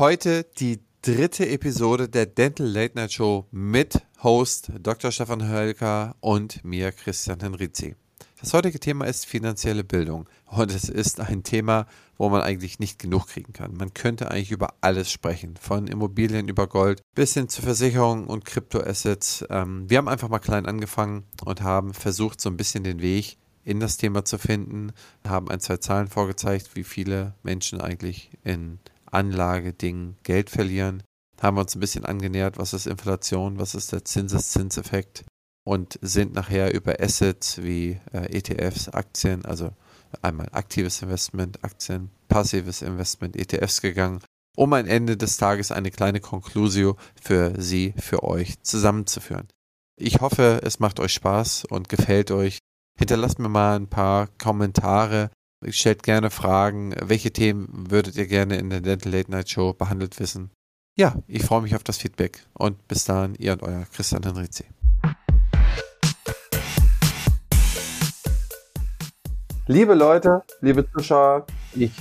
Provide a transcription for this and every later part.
Heute die dritte Episode der Dental Late Night Show mit Host Dr. Stefan Hölker und mir Christian Henrizi. Das heutige Thema ist finanzielle Bildung und es ist ein Thema, wo man eigentlich nicht genug kriegen kann. Man könnte eigentlich über alles sprechen, von Immobilien über Gold bis hin zu Versicherungen und Kryptoassets. Ähm, wir haben einfach mal klein angefangen und haben versucht, so ein bisschen den Weg in das Thema zu finden, haben ein, zwei Zahlen vorgezeigt, wie viele Menschen eigentlich in Anlagedingen Geld verlieren, haben uns ein bisschen angenähert, was ist Inflation, was ist der Zinseszinseffekt und sind nachher über Assets wie äh, ETFs, Aktien, also einmal aktives Investment, Aktien, passives Investment, ETFs gegangen, um am Ende des Tages eine kleine Konklusio für Sie, für euch zusammenzuführen. Ich hoffe, es macht euch Spaß und gefällt euch. Hinterlasst mir mal ein paar Kommentare. Stellt gerne Fragen. Welche Themen würdet ihr gerne in der Dental Late Night Show behandelt wissen? Ja, ich freue mich auf das Feedback und bis dahin, ihr und euer Christian Henrizi. Liebe Leute, liebe Zuschauer, ich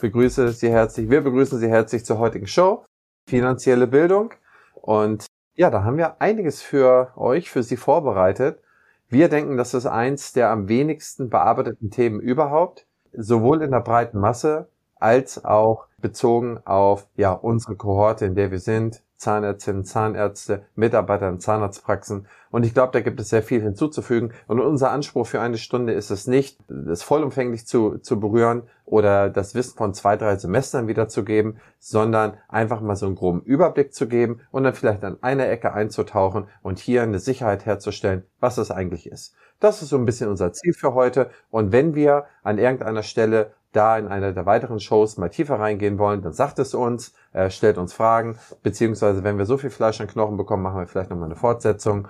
begrüße Sie herzlich, wir begrüßen Sie herzlich zur heutigen Show, finanzielle Bildung. Und ja, da haben wir einiges für euch, für Sie vorbereitet. Wir denken, das ist eins der am wenigsten bearbeiteten Themen überhaupt, sowohl in der breiten Masse als auch bezogen auf ja unsere Kohorte, in der wir sind, Zahnärztinnen, Zahnärzte, Mitarbeiter in Zahnarztpraxen. Und ich glaube, da gibt es sehr viel hinzuzufügen. Und unser Anspruch für eine Stunde ist es nicht, das vollumfänglich zu, zu berühren oder das Wissen von zwei, drei Semestern wiederzugeben, sondern einfach mal so einen groben Überblick zu geben und dann vielleicht an einer Ecke einzutauchen und hier eine Sicherheit herzustellen, was es eigentlich ist. Das ist so ein bisschen unser Ziel für heute. Und wenn wir an irgendeiner Stelle da in einer der weiteren Shows mal tiefer reingehen wollen, dann sagt es uns, äh, stellt uns Fragen, beziehungsweise wenn wir so viel Fleisch und Knochen bekommen, machen wir vielleicht nochmal eine Fortsetzung.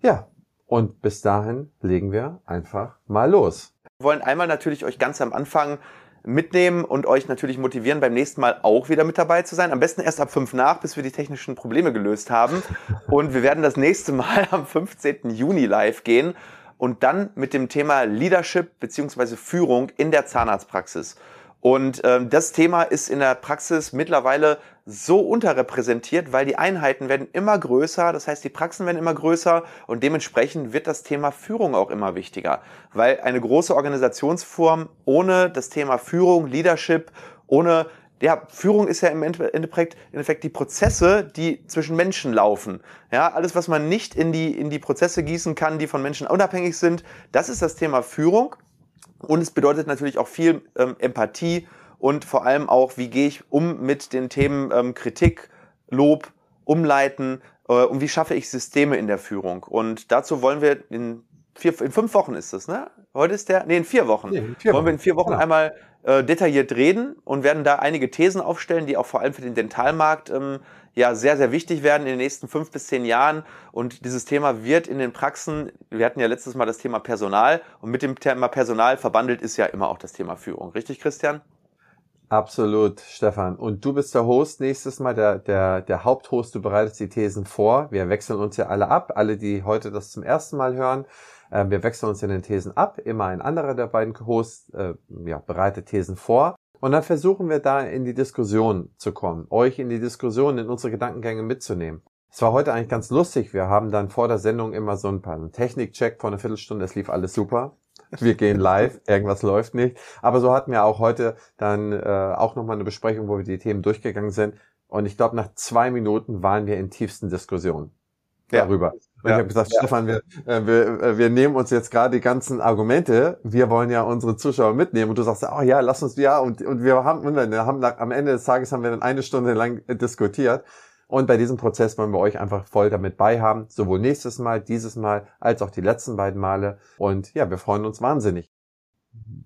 Ja, und bis dahin legen wir einfach mal los. Wir wollen einmal natürlich euch ganz am Anfang mitnehmen und euch natürlich motivieren, beim nächsten Mal auch wieder mit dabei zu sein. Am besten erst ab fünf nach, bis wir die technischen Probleme gelöst haben. Und wir werden das nächste Mal am 15. Juni live gehen und dann mit dem Thema Leadership beziehungsweise Führung in der Zahnarztpraxis. Und ähm, das Thema ist in der Praxis mittlerweile so unterrepräsentiert, weil die Einheiten werden immer größer, das heißt die Praxen werden immer größer und dementsprechend wird das Thema Führung auch immer wichtiger, weil eine große Organisationsform ohne das Thema Führung, Leadership, ohne ja, Führung ist ja im Endeffekt, im Endeffekt die Prozesse, die zwischen Menschen laufen. Ja, alles, was man nicht in die, in die Prozesse gießen kann, die von Menschen unabhängig sind, das ist das Thema Führung. Und es bedeutet natürlich auch viel ähm, Empathie und vor allem auch, wie gehe ich um mit den Themen ähm, Kritik, Lob, Umleiten äh, und wie schaffe ich Systeme in der Führung. Und dazu wollen wir in vier, in fünf Wochen ist das, ne? Heute ist der, nee, in vier Wochen. Nee, in vier wollen wir in vier Wochen ja. einmal äh, detailliert reden und werden da einige Thesen aufstellen, die auch vor allem für den Dentalmarkt ähm, ja sehr, sehr wichtig werden in den nächsten fünf bis zehn Jahren. Und dieses Thema wird in den Praxen, wir hatten ja letztes Mal das Thema Personal und mit dem Thema Personal verbandelt ist ja immer auch das Thema Führung. Richtig, Christian? Absolut, Stefan. Und du bist der Host nächstes Mal, der, der, der Haupthost. Du bereitest die Thesen vor. Wir wechseln uns ja alle ab, alle, die heute das zum ersten Mal hören. Äh, wir wechseln uns in den Thesen ab. Immer ein anderer der beiden Hosts äh, ja, bereitet Thesen vor. Und dann versuchen wir da in die Diskussion zu kommen, euch in die Diskussion, in unsere Gedankengänge mitzunehmen. Es war heute eigentlich ganz lustig. Wir haben dann vor der Sendung immer so ein paar Technikcheck vor einer Viertelstunde. Es lief alles super. Wir gehen live, irgendwas läuft nicht. Aber so hatten wir auch heute dann äh, auch nochmal eine Besprechung, wo wir die Themen durchgegangen sind. Und ich glaube, nach zwei Minuten waren wir in tiefsten Diskussionen darüber. Und ja. ich habe gesagt, ja. Stefan, wir, äh, wir, äh, wir nehmen uns jetzt gerade die ganzen Argumente, wir wollen ja unsere Zuschauer mitnehmen. Und du sagst, oh ja, lass uns, ja, und, und wir haben, und wir haben am Ende des Tages haben wir dann eine Stunde lang diskutiert. Und bei diesem Prozess wollen wir euch einfach voll damit beihaben, sowohl nächstes Mal, dieses Mal, als auch die letzten beiden Male. Und ja, wir freuen uns wahnsinnig.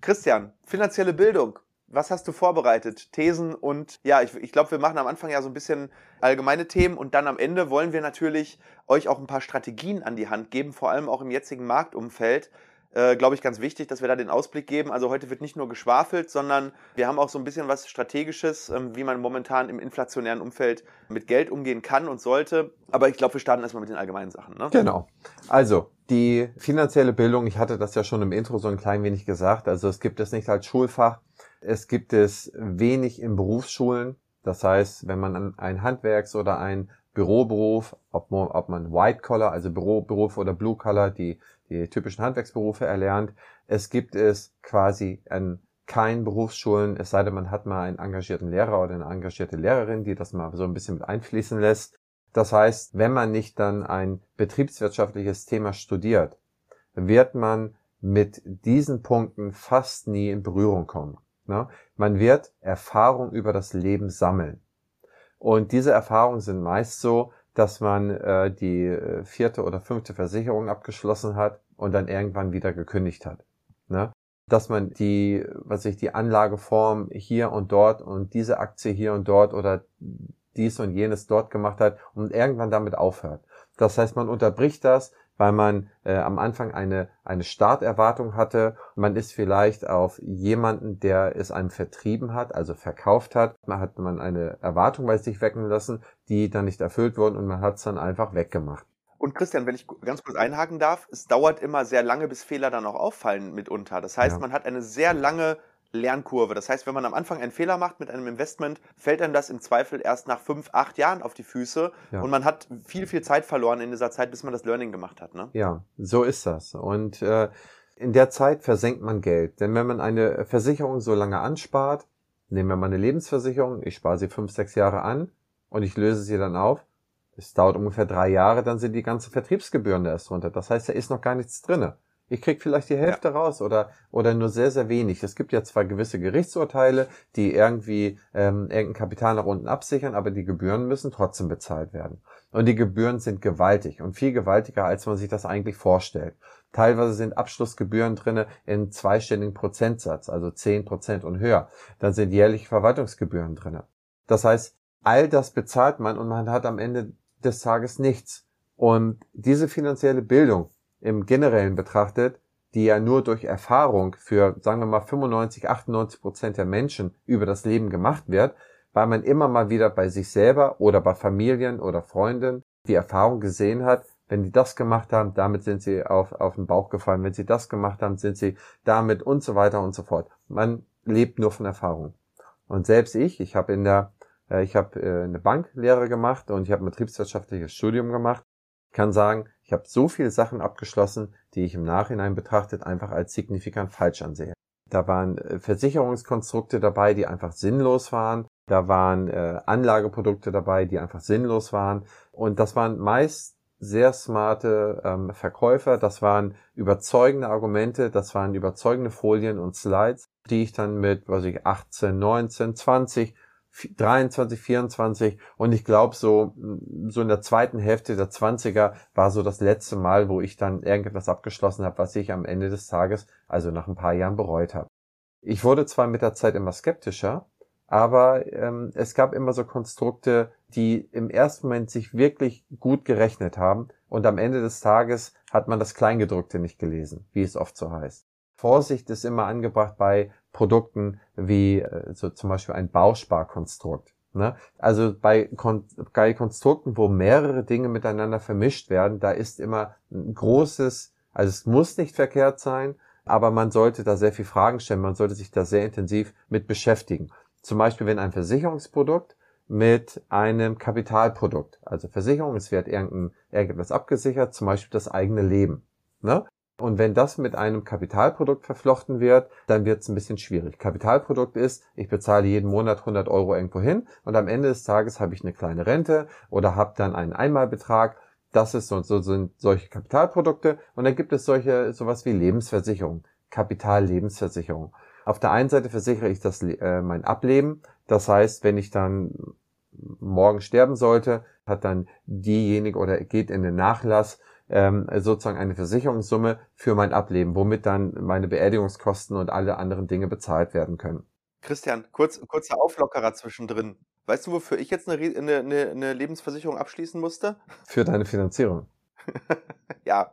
Christian, finanzielle Bildung. Was hast du vorbereitet? Thesen und ja, ich, ich glaube, wir machen am Anfang ja so ein bisschen allgemeine Themen und dann am Ende wollen wir natürlich euch auch ein paar Strategien an die Hand geben, vor allem auch im jetzigen Marktumfeld. Äh, glaube ich, ganz wichtig, dass wir da den Ausblick geben. Also heute wird nicht nur geschwafelt, sondern wir haben auch so ein bisschen was Strategisches, ähm, wie man momentan im inflationären Umfeld mit Geld umgehen kann und sollte. Aber ich glaube, wir starten erstmal mit den allgemeinen Sachen. Ne? Genau. Also, die finanzielle Bildung, ich hatte das ja schon im Intro so ein klein wenig gesagt. Also es gibt es nicht als Schulfach. Es gibt es wenig in Berufsschulen. Das heißt, wenn man ein Handwerks- oder ein Büroberuf, ob, ob man White Collar, also Büroberuf oder Blue Collar, die, die typischen Handwerksberufe erlernt, es gibt es quasi an keinen Berufsschulen, es sei denn, man hat mal einen engagierten Lehrer oder eine engagierte Lehrerin, die das mal so ein bisschen mit einfließen lässt. Das heißt, wenn man nicht dann ein betriebswirtschaftliches Thema studiert, wird man mit diesen Punkten fast nie in Berührung kommen. Ne? Man wird Erfahrung über das Leben sammeln. Und diese Erfahrungen sind meist so, dass man äh, die äh, vierte oder fünfte Versicherung abgeschlossen hat und dann irgendwann wieder gekündigt hat. Ne? Dass man die, was ich, die Anlageform hier und dort und diese Aktie hier und dort oder dies und jenes dort gemacht hat und irgendwann damit aufhört. Das heißt, man unterbricht das, weil man äh, am Anfang eine, eine Starterwartung hatte. Man ist vielleicht auf jemanden, der es einem vertrieben hat, also verkauft hat. Man hat man eine Erwartung bei sich wecken lassen, die dann nicht erfüllt wurde und man hat es dann einfach weggemacht. Und Christian, wenn ich ganz kurz einhaken darf, es dauert immer sehr lange, bis Fehler dann auch auffallen mitunter. Das heißt, ja. man hat eine sehr lange Lernkurve. Das heißt, wenn man am Anfang einen Fehler macht mit einem Investment, fällt einem das im Zweifel erst nach fünf, acht Jahren auf die Füße ja. und man hat viel, viel Zeit verloren in dieser Zeit, bis man das Learning gemacht hat. Ne? Ja, so ist das. Und äh, in der Zeit versenkt man Geld. Denn wenn man eine Versicherung so lange anspart, nehmen wir mal eine Lebensversicherung, ich spare sie fünf, sechs Jahre an und ich löse sie dann auf, es dauert ungefähr drei Jahre, dann sind die ganzen Vertriebsgebühren da erst runter. Das heißt, da ist noch gar nichts drinne. Ich krieg vielleicht die Hälfte ja. raus oder, oder nur sehr, sehr wenig. Es gibt ja zwar gewisse Gerichtsurteile, die irgendwie ähm, irgendein Kapital nach unten absichern, aber die Gebühren müssen trotzdem bezahlt werden. Und die Gebühren sind gewaltig und viel gewaltiger, als man sich das eigentlich vorstellt. Teilweise sind Abschlussgebühren drinne in zweistelligen Prozentsatz, also zehn Prozent und höher. Dann sind jährliche Verwaltungsgebühren drinne. Das heißt, all das bezahlt man und man hat am Ende des Tages nichts. Und diese finanzielle Bildung, im Generellen betrachtet, die ja nur durch Erfahrung für, sagen wir mal, 95, 98 Prozent der Menschen über das Leben gemacht wird, weil man immer mal wieder bei sich selber oder bei Familien oder Freunden die Erfahrung gesehen hat, wenn die das gemacht haben, damit sind sie auf, auf den Bauch gefallen. Wenn sie das gemacht haben, sind sie damit und so weiter und so fort. Man lebt nur von Erfahrung. Und selbst ich, ich habe in der, äh, ich habe äh, eine Banklehre gemacht und ich habe ein betriebswirtschaftliches Studium gemacht, kann sagen, ich habe so viele Sachen abgeschlossen, die ich im Nachhinein betrachtet einfach als signifikant falsch ansehe. Da waren äh, Versicherungskonstrukte dabei, die einfach sinnlos waren. Da waren äh, Anlageprodukte dabei, die einfach sinnlos waren. Und das waren meist sehr smarte ähm, Verkäufer. Das waren überzeugende Argumente, das waren überzeugende Folien und Slides, die ich dann mit, was ich, 18, 19, 20 23, 24 und ich glaube so so in der zweiten Hälfte der 20er war so das letzte Mal, wo ich dann irgendetwas abgeschlossen habe, was ich am Ende des Tages, also nach ein paar Jahren bereut habe. Ich wurde zwar mit der Zeit immer skeptischer, aber ähm, es gab immer so Konstrukte, die im ersten Moment sich wirklich gut gerechnet haben und am Ende des Tages hat man das Kleingedruckte nicht gelesen, wie es oft so heißt. Vorsicht ist immer angebracht bei Produkten wie äh, so zum Beispiel ein Bausparkonstrukt. Ne? Also bei, Kon bei Konstrukten, wo mehrere Dinge miteinander vermischt werden, da ist immer ein großes, also es muss nicht verkehrt sein, aber man sollte da sehr viel Fragen stellen, man sollte sich da sehr intensiv mit beschäftigen. Zum Beispiel, wenn ein Versicherungsprodukt mit einem Kapitalprodukt, also Versicherung, es wird irgendein, irgendetwas abgesichert, zum Beispiel das eigene Leben. Ne? Und wenn das mit einem Kapitalprodukt verflochten wird, dann wird es ein bisschen schwierig. Kapitalprodukt ist, ich bezahle jeden Monat 100 Euro irgendwo hin und am Ende des Tages habe ich eine kleine Rente oder habe dann einen Einmalbetrag. Das ist so, so sind solche Kapitalprodukte. Und dann gibt es solche sowas wie Lebensversicherung, Kapitallebensversicherung. Auf der einen Seite versichere ich das äh, mein Ableben. Das heißt, wenn ich dann morgen sterben sollte, hat dann diejenige oder geht in den Nachlass ähm, sozusagen eine Versicherungssumme für mein Ableben, womit dann meine Beerdigungskosten und alle anderen Dinge bezahlt werden können. Christian, kurz, kurzer Auflockerer zwischendrin. Weißt du, wofür ich jetzt eine, eine, eine Lebensversicherung abschließen musste? Für deine Finanzierung. ja,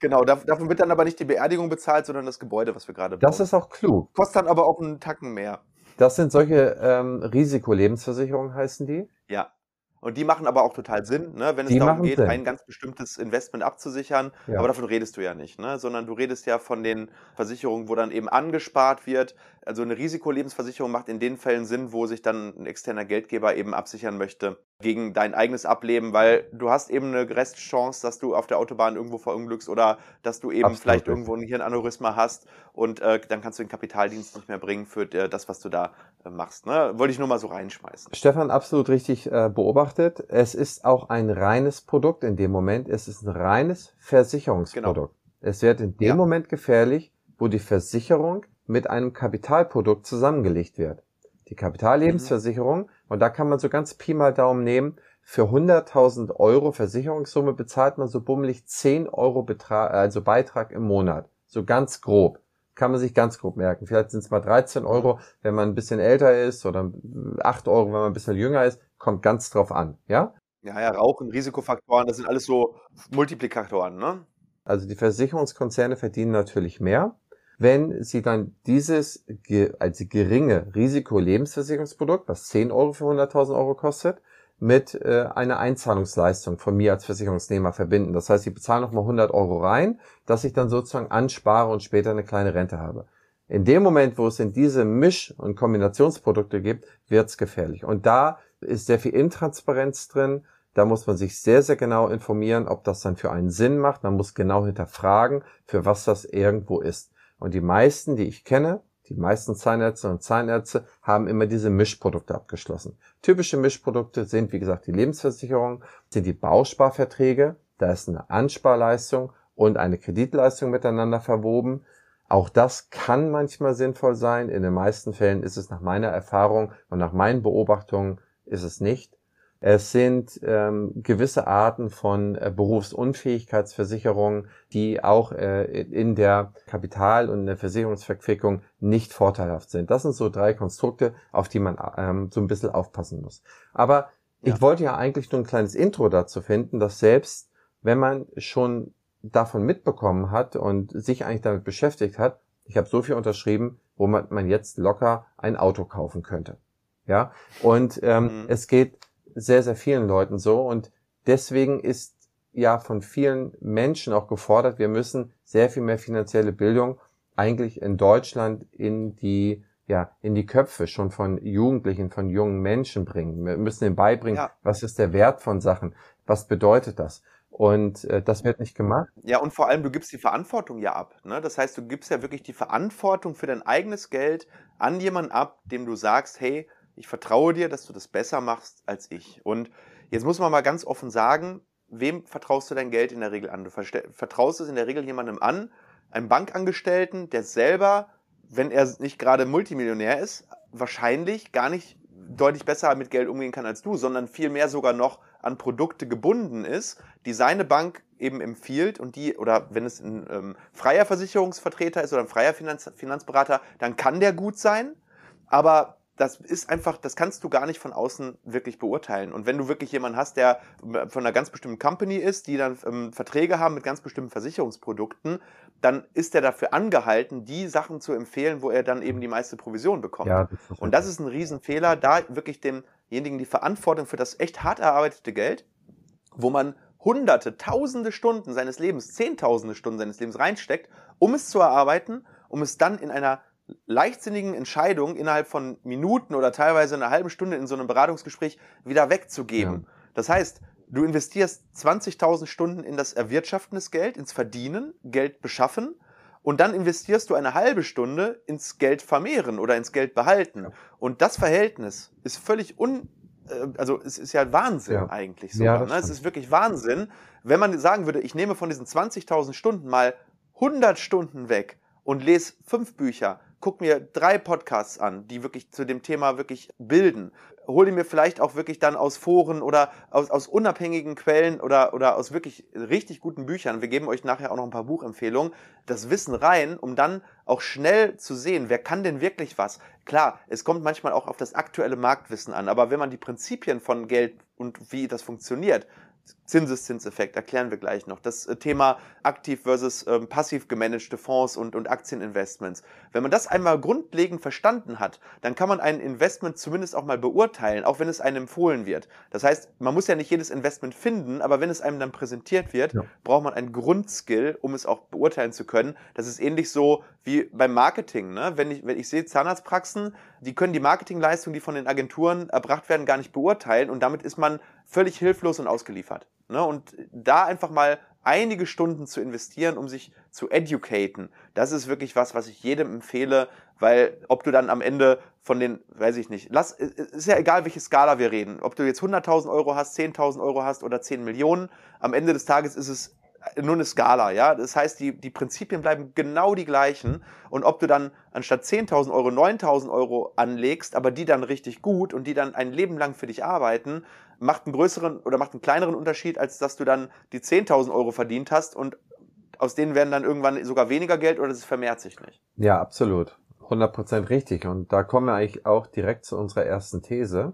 genau. Davon wird dann aber nicht die Beerdigung bezahlt, sondern das Gebäude, was wir gerade bauen. Das ist auch klug. Kostet dann aber auch einen Tacken mehr. Das sind solche ähm, Risikolebensversicherungen, heißen die? Ja. Und die machen aber auch total Sinn, ne? wenn es die darum geht, Sinn. ein ganz bestimmtes Investment abzusichern. Ja. Aber davon redest du ja nicht, ne? sondern du redest ja von den Versicherungen, wo dann eben angespart wird, Also eine Risikolebensversicherung macht in den Fällen Sinn, wo sich dann ein externer Geldgeber eben absichern möchte gegen dein eigenes Ableben, weil du hast eben eine Restchance, dass du auf der Autobahn irgendwo verunglückst oder dass du eben Absolut. vielleicht irgendwo ein Hirnaneurysma hast und äh, dann kannst du den Kapitaldienst nicht mehr bringen für äh, das, was du da äh, machst. Ne? Wollte ich nur mal so reinschmeißen. Stefan, absolut richtig äh, beobachtet. Es ist auch ein reines Produkt in dem Moment. Es ist ein reines Versicherungsprodukt. Genau. Es wird in dem ja. Moment gefährlich, wo die Versicherung mit einem Kapitalprodukt zusammengelegt wird. Die Kapitallebensversicherung, mhm. und da kann man so ganz Pi mal Daumen nehmen, für 100.000 Euro Versicherungssumme bezahlt man so bummelig 10 Euro Betrag, also Beitrag im Monat. So ganz grob. Kann man sich ganz grob merken. Vielleicht sind es mal 13 Euro, wenn man ein bisschen älter ist oder 8 Euro, wenn man ein bisschen jünger ist. Kommt ganz drauf an, ja? Ja, ja, Rauchen, Risikofaktoren, das sind alles so Multiplikatoren, ne? Also die Versicherungskonzerne verdienen natürlich mehr wenn Sie dann dieses als geringe Risiko-Lebensversicherungsprodukt, was 10 Euro für 100.000 Euro kostet, mit äh, einer Einzahlungsleistung von mir als Versicherungsnehmer verbinden. Das heißt, Sie bezahlen nochmal 100 Euro rein, dass ich dann sozusagen anspare und später eine kleine Rente habe. In dem Moment, wo es in diese Misch- und Kombinationsprodukte gibt, wird es gefährlich. Und da ist sehr viel Intransparenz drin. Da muss man sich sehr, sehr genau informieren, ob das dann für einen Sinn macht. Man muss genau hinterfragen, für was das irgendwo ist. Und die meisten, die ich kenne, die meisten Zahnärzte und Zahnärzte haben immer diese Mischprodukte abgeschlossen. Typische Mischprodukte sind, wie gesagt, die Lebensversicherung, sind die Bausparverträge. Da ist eine Ansparleistung und eine Kreditleistung miteinander verwoben. Auch das kann manchmal sinnvoll sein. In den meisten Fällen ist es nach meiner Erfahrung und nach meinen Beobachtungen ist es nicht. Es sind ähm, gewisse Arten von äh, Berufsunfähigkeitsversicherungen, die auch äh, in der Kapital- und in der Versicherungsverquickung nicht vorteilhaft sind. Das sind so drei Konstrukte, auf die man ähm, so ein bisschen aufpassen muss. Aber ja. ich wollte ja eigentlich nur ein kleines Intro dazu finden, dass selbst wenn man schon davon mitbekommen hat und sich eigentlich damit beschäftigt hat, ich habe so viel unterschrieben, wo man, man jetzt locker ein Auto kaufen könnte. Ja, und ähm, mhm. es geht sehr, sehr vielen Leuten so. Und deswegen ist ja von vielen Menschen auch gefordert, wir müssen sehr viel mehr finanzielle Bildung eigentlich in Deutschland in die ja, in die Köpfe schon von Jugendlichen, von jungen Menschen bringen. Wir müssen ihnen beibringen, ja. was ist der Wert von Sachen? Was bedeutet das? Und äh, das wird nicht gemacht. Ja, und vor allem, du gibst die Verantwortung ja ab. Ne? Das heißt, du gibst ja wirklich die Verantwortung für dein eigenes Geld an jemanden ab, dem du sagst, hey, ich vertraue dir, dass du das besser machst als ich. Und jetzt muss man mal ganz offen sagen, wem vertraust du dein Geld in der Regel an? Du vertraust es in der Regel jemandem an, einem Bankangestellten, der selber, wenn er nicht gerade Multimillionär ist, wahrscheinlich gar nicht deutlich besser mit Geld umgehen kann als du, sondern vielmehr sogar noch an Produkte gebunden ist, die seine Bank eben empfiehlt und die, oder wenn es ein ähm, freier Versicherungsvertreter ist oder ein freier Finanz Finanzberater, dann kann der gut sein, aber das ist einfach, das kannst du gar nicht von außen wirklich beurteilen. Und wenn du wirklich jemanden hast, der von einer ganz bestimmten Company ist, die dann ähm, Verträge haben mit ganz bestimmten Versicherungsprodukten, dann ist er dafür angehalten, die Sachen zu empfehlen, wo er dann eben die meiste Provision bekommt. Ja, das und das ist ein Riesenfehler, da wirklich demjenigen die Verantwortung für das echt hart erarbeitete Geld, wo man hunderte, tausende Stunden seines Lebens, zehntausende Stunden seines Lebens reinsteckt, um es zu erarbeiten, um es dann in einer leichtsinnigen Entscheidung innerhalb von Minuten oder teilweise einer halben Stunde in so einem Beratungsgespräch wieder wegzugeben. Ja. Das heißt, du investierst 20.000 Stunden in das Erwirtschaften des Geld, ins Verdienen, Geld beschaffen und dann investierst du eine halbe Stunde ins Geld vermehren oder ins Geld behalten. Ja. Und das Verhältnis ist völlig un, äh, also es ist ja Wahnsinn ja. eigentlich so. Ja, ne? Es ist wirklich Wahnsinn, wenn man sagen würde, ich nehme von diesen 20.000 Stunden mal 100 Stunden weg und lese fünf Bücher, guck mir drei Podcasts an, die wirklich zu dem Thema wirklich bilden. Hole mir vielleicht auch wirklich dann aus Foren oder aus, aus unabhängigen Quellen oder, oder aus wirklich richtig guten Büchern. Wir geben euch nachher auch noch ein paar Buchempfehlungen. Das Wissen rein, um dann auch schnell zu sehen, wer kann denn wirklich was. Klar, es kommt manchmal auch auf das aktuelle Marktwissen an, aber wenn man die Prinzipien von Geld und wie das funktioniert, Zinseszinseffekt erklären wir gleich noch. Das äh, Thema aktiv versus ähm, passiv gemanagte Fonds und, und Aktieninvestments. Wenn man das einmal grundlegend verstanden hat, dann kann man ein Investment zumindest auch mal beurteilen, auch wenn es einem empfohlen wird. Das heißt, man muss ja nicht jedes Investment finden, aber wenn es einem dann präsentiert wird, ja. braucht man einen Grundskill, um es auch beurteilen zu können. Das ist ähnlich so wie beim Marketing. Ne? Wenn, ich, wenn ich sehe Zahnarztpraxen, die können die Marketingleistung, die von den Agenturen erbracht werden, gar nicht beurteilen und damit ist man völlig hilflos und ausgeliefert. Ne? Und da einfach mal einige Stunden zu investieren, um sich zu educaten, das ist wirklich was, was ich jedem empfehle, weil ob du dann am Ende von den, weiß ich nicht, lass, ist ja egal, welche Skala wir reden, ob du jetzt 100.000 Euro hast, 10.000 Euro hast oder 10 Millionen, am Ende des Tages ist es nur eine Skala, ja. Das heißt, die, die Prinzipien bleiben genau die gleichen. Und ob du dann anstatt 10.000 Euro 9.000 Euro anlegst, aber die dann richtig gut und die dann ein Leben lang für dich arbeiten, macht einen größeren oder macht einen kleineren Unterschied, als dass du dann die 10.000 Euro verdient hast und aus denen werden dann irgendwann sogar weniger Geld oder es vermehrt sich nicht. Ja, absolut. 100% richtig. Und da kommen wir eigentlich auch direkt zu unserer ersten These.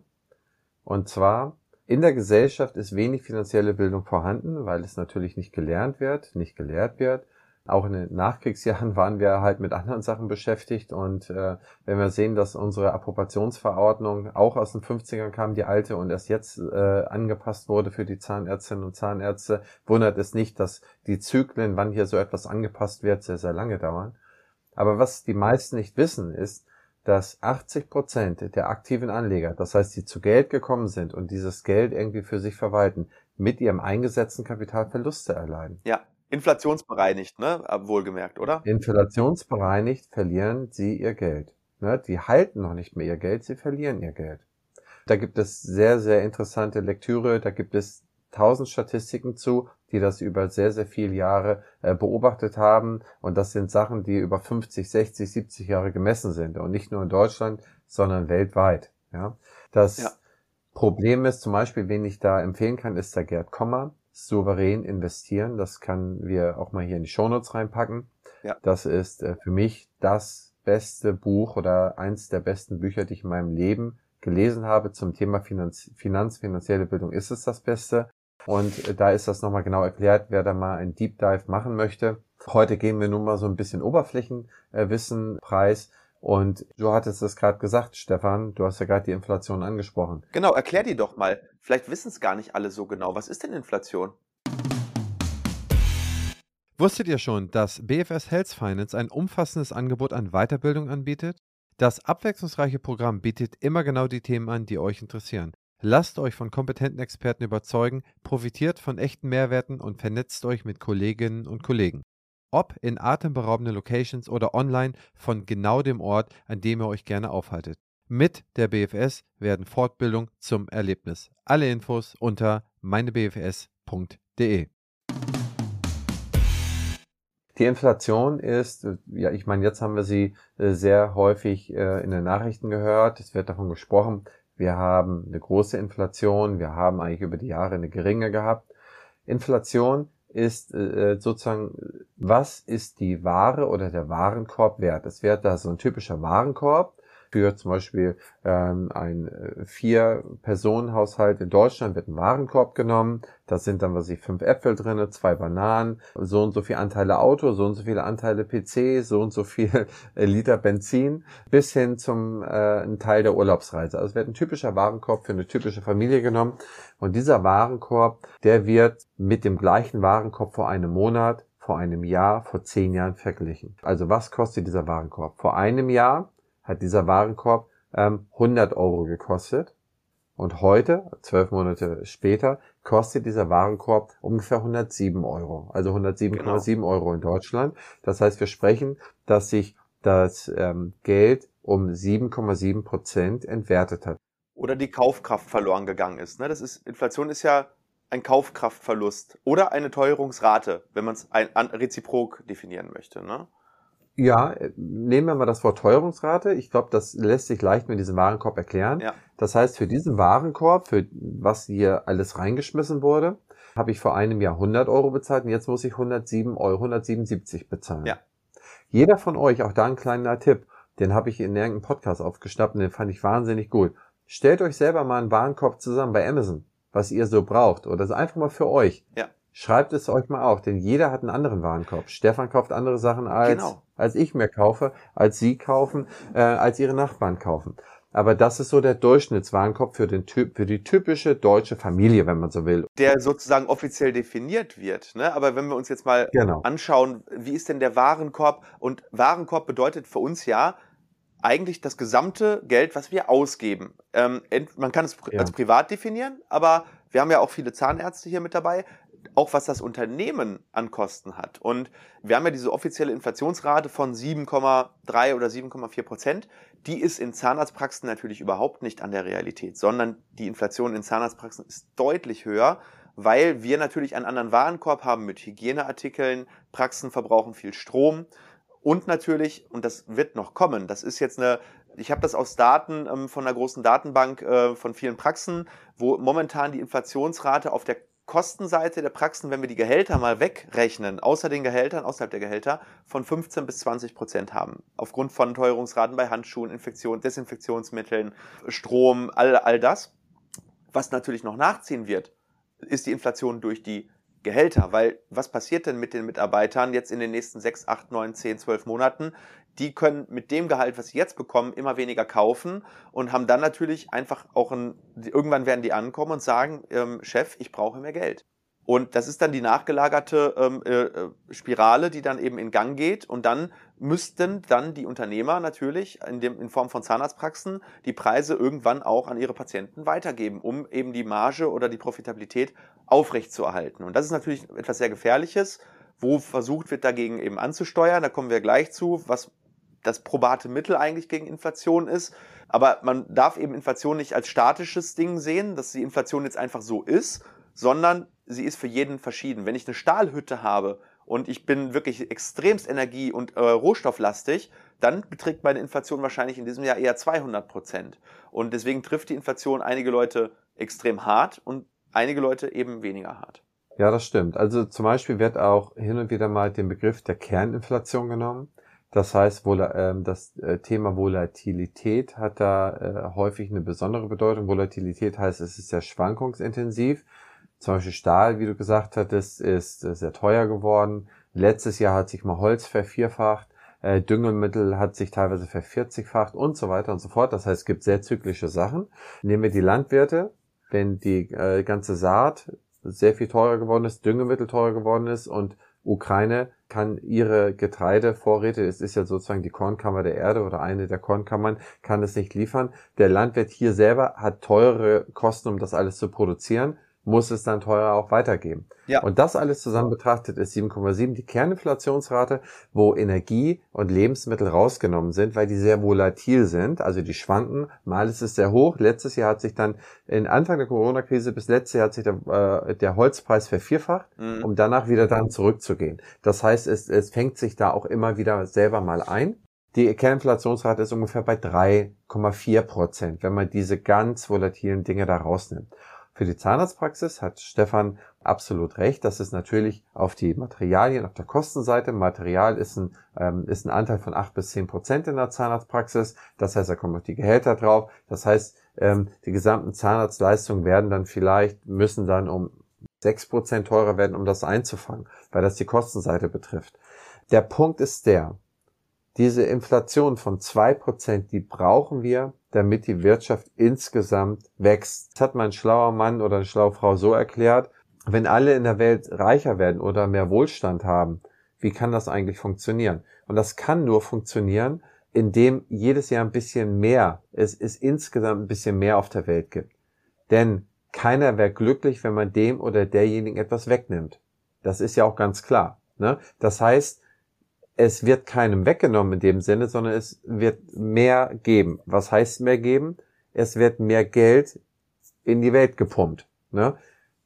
Und zwar, in der Gesellschaft ist wenig finanzielle Bildung vorhanden, weil es natürlich nicht gelernt wird, nicht gelehrt wird. Auch in den Nachkriegsjahren waren wir halt mit anderen Sachen beschäftigt und äh, wenn wir sehen, dass unsere Approbationsverordnung auch aus den 50ern kam, die alte und erst jetzt äh, angepasst wurde für die Zahnärztinnen und Zahnärzte, wundert es nicht, dass die Zyklen, wann hier so etwas angepasst wird, sehr, sehr lange dauern. Aber was die meisten nicht wissen, ist, dass 80 Prozent der aktiven Anleger, das heißt, die zu Geld gekommen sind und dieses Geld irgendwie für sich verwalten, mit ihrem eingesetzten Kapital Verluste erleiden. Ja, inflationsbereinigt, ne? Wohlgemerkt, oder? Inflationsbereinigt verlieren sie ihr Geld. Ne? Die halten noch nicht mehr ihr Geld, sie verlieren ihr Geld. Da gibt es sehr, sehr interessante Lektüre, da gibt es tausend Statistiken zu, die das über sehr, sehr viele Jahre äh, beobachtet haben. Und das sind Sachen, die über 50, 60, 70 Jahre gemessen sind. Und nicht nur in Deutschland, sondern weltweit. Ja? Das ja. Problem ist zum Beispiel, wen ich da empfehlen kann, ist der Gerd Kommer. Souverän investieren. Das kann wir auch mal hier in die Shownotes reinpacken. Ja. Das ist äh, für mich das beste Buch oder eins der besten Bücher, die ich in meinem Leben gelesen habe zum Thema Finanz, Finanz finanzielle Bildung ist es das Beste. Und da ist das nochmal genau erklärt, wer da mal ein Deep Dive machen möchte. Heute gehen wir nun mal so ein bisschen Oberflächenwissen preis. Und du hattest es gerade gesagt, Stefan, du hast ja gerade die Inflation angesprochen. Genau, erklär die doch mal. Vielleicht wissen es gar nicht alle so genau. Was ist denn Inflation? Wusstet ihr schon, dass BFS Health Finance ein umfassendes Angebot an Weiterbildung anbietet? Das abwechslungsreiche Programm bietet immer genau die Themen an, die euch interessieren. Lasst euch von kompetenten Experten überzeugen, profitiert von echten Mehrwerten und vernetzt euch mit Kolleginnen und Kollegen. Ob in atemberaubenden Locations oder online von genau dem Ort, an dem ihr euch gerne aufhaltet. Mit der BFS werden Fortbildung zum Erlebnis. Alle Infos unter meinebfs.de. Die Inflation ist, ja, ich meine, jetzt haben wir sie äh, sehr häufig äh, in den Nachrichten gehört. Es wird davon gesprochen, wir haben eine große Inflation, wir haben eigentlich über die Jahre eine geringe gehabt. Inflation ist äh, sozusagen, was ist die Ware oder der Warenkorb wert? Es wird da so ein typischer Warenkorb für zum Beispiel ähm, ein äh, Vier-Personen-Haushalt in Deutschland wird ein Warenkorb genommen. Da sind dann, was ich, fünf Äpfel drinne, zwei Bananen, so und so viele Anteile Auto, so und so viele Anteile PC, so und so viel äh, Liter Benzin, bis hin zum äh, ein Teil der Urlaubsreise. Also es wird ein typischer Warenkorb für eine typische Familie genommen. Und dieser Warenkorb, der wird mit dem gleichen Warenkorb vor einem Monat vor einem Jahr, vor zehn Jahren verglichen. Also was kostet dieser Warenkorb? Vor einem Jahr hat dieser Warenkorb ähm, 100 Euro gekostet. Und heute, zwölf Monate später, kostet dieser Warenkorb ungefähr 107 Euro. Also 107,7 genau. Euro in Deutschland. Das heißt, wir sprechen, dass sich das ähm, Geld um 7,7 Prozent entwertet hat. Oder die Kaufkraft verloren gegangen ist. Ne? Das ist Inflation ist ja ein Kaufkraftverlust oder eine Teuerungsrate, wenn man es reziprok definieren möchte. Ne? Ja, äh, nehmen wir mal das Wort Teuerungsrate. Ich glaube, das lässt sich leicht mit diesem Warenkorb erklären. Ja. Das heißt, für diesen Warenkorb, für was hier alles reingeschmissen wurde, habe ich vor einem Jahr 100 Euro bezahlt und jetzt muss ich 107 Euro, 177 bezahlen. Ja. Jeder von euch, auch da ein kleiner Tipp, den habe ich in irgendeinem Podcast aufgeschnappt und den fand ich wahnsinnig gut. Stellt euch selber mal einen Warenkorb zusammen bei Amazon. was ihr so braucht, oder einfach mal für euch. Ja. Schreibt es euch mal auf, denn jeder hat einen anderen Warenkorb. Stefan kauft andere Sachen als, Genau. als ich mir kaufe, als Sie kaufen, äh, als Ihre Nachbarn kaufen. Aber das ist so der Durchschnittswarenkorb für, den Typ, für die typische deutsche Familie, wenn man so will. Der sozusagen offiziell definiert wird. Ne? Aber wenn wir uns jetzt mal Genau. anschauen, wie ist denn der Warenkorb? Und Warenkorb bedeutet für uns ja eigentlich das gesamte Geld, was wir ausgeben. Ähm, man kann es Ja. als privat definieren, aber wir haben ja auch viele Zahnärzte hier mit dabei, auch was das Unternehmen an Kosten hat. Und wir haben ja diese offizielle Inflationsrate von 7,3 oder 7,4 Prozent. Die ist in Zahnarztpraxen natürlich überhaupt nicht an der Realität, sondern die Inflation in Zahnarztpraxen ist deutlich höher, weil wir natürlich einen anderen Warenkorb haben mit Hygieneartikeln, Praxen verbrauchen viel Strom und natürlich, und das wird noch kommen, das ist jetzt eine, ich habe das aus Daten ähm, von einer großen Datenbank äh, von vielen Praxen, wo momentan die Inflationsrate auf der Kostenseite der Praxen, wenn wir die Gehälter mal wegrechnen, außer den Gehältern, außerhalb der Gehälter, von 15 bis 20 Prozent haben. Aufgrund von Teuerungsraten bei Handschuhen, Infektion, Desinfektionsmitteln, Strom, all, all das. Was natürlich noch nachziehen wird, ist die Inflation durch die Gehälter, weil was passiert denn mit den Mitarbeitern jetzt in den nächsten 6, 8, 9, 10, 12 Monaten? Die können mit dem Gehalt, was sie jetzt bekommen, immer weniger kaufen und haben dann natürlich einfach auch ein, irgendwann werden die ankommen und sagen, ähm, Chef, ich brauche mehr Geld. Und das ist dann die nachgelagerte ähm, äh, äh, Spirale, die dann eben in Gang geht. Und dann müssten dann die Unternehmer natürlich in, dem, in Form von Zahnarztpraxen die Preise irgendwann auch an ihre Patienten weitergeben, um eben die Marge oder die Profitabilität aufrechtzuerhalten. Und das ist natürlich etwas sehr Gefährliches, wo versucht wird, dagegen eben anzusteuern. Da kommen wir gleich zu, was das probate Mittel eigentlich gegen Inflation ist. Aber man darf eben Inflation nicht als statisches Ding sehen, dass die Inflation jetzt einfach so ist, sondern sie ist für jeden verschieden. Wenn ich eine Stahlhütte habe und ich bin wirklich extremst energie- und äh, rohstofflastig, dann beträgt meine Inflation wahrscheinlich in diesem Jahr eher 200 Prozent. Und deswegen trifft die Inflation einige Leute extrem hart und einige Leute eben weniger hart. Ja, das stimmt. Also zum Beispiel wird auch hin und wieder mal den Begriff der Kerninflation genommen. Das heißt, ähm, das äh, Thema Volatilität hat da äh, häufig eine besondere Bedeutung. Volatilität heißt, es ist sehr schwankungsintensiv. Zum Beispiel Stahl, wie du gesagt hattest, ist äh, sehr teuer geworden. Letztes Jahr hat sich mal Holz vervierfacht. Äh, Düngemittel hat sich teilweise vervierzigfacht und so weiter und so fort. Das heißt, es gibt sehr zyklische Sachen. Nehmen wir die Landwirte. Wenn die äh, ganze Saat sehr viel teurer geworden ist, Düngemittel teurer geworden ist und Ukraine kann ihre Getreidevorräte, es ist ja sozusagen die Kornkammer der Erde oder eine der Kornkammern, kann es nicht liefern. Der Landwirt hier selber hat teure Kosten, um das alles zu produzieren, muss es dann teurer auch weitergeben. Ja. Und das alles zusammen betrachtet ist 7,7 die Kerninflationsrate, wo Energie und Lebensmittel rausgenommen sind, weil die sehr volatil sind, also die schwanken. Mal ist es sehr hoch. Letztes Jahr hat sich dann in Anfang der Corona-Krise bis letztes Jahr hat sich der, äh, der Holzpreis vervierfacht, Mhm. um danach wieder dann zurückzugehen. Das heißt, es, es fängt sich da auch immer wieder selber mal ein. Die Kerninflationsrate ist ungefähr bei 3,4 Prozent, wenn man diese ganz volatilen Dinge da rausnimmt. Für die Zahnarztpraxis hat Stefan absolut recht. Das ist natürlich auf die Materialien, auf der Kostenseite. Material ist ein, ähm, ist ein Anteil von 8 bis 10 Prozent in der Zahnarztpraxis. Das heißt, da kommen noch die Gehälter drauf. Das heißt, ähm, die gesamten Zahnarztleistungen werden dann vielleicht, müssen dann um 6 Prozent teurer werden, um das einzufangen, weil das die Kostenseite betrifft. Der Punkt ist der, diese Inflation von 2%, die brauchen wir, damit die Wirtschaft insgesamt wächst. Das hat mein schlauer Mann oder eine schlaue Frau so erklärt, wenn alle in der Welt reicher werden oder mehr Wohlstand haben, wie kann das eigentlich funktionieren? Und das kann nur funktionieren, indem jedes Jahr ein bisschen mehr, es ist insgesamt ein bisschen mehr auf der Welt gibt. Denn keiner wäre glücklich, wenn man dem oder derjenigen etwas wegnimmt. Das ist ja auch ganz klar. Ne? Das heißt, es wird keinem weggenommen in dem Sinne, sondern es wird mehr geben. Was heißt mehr geben? Es wird mehr Geld in die Welt gepumpt. Ne?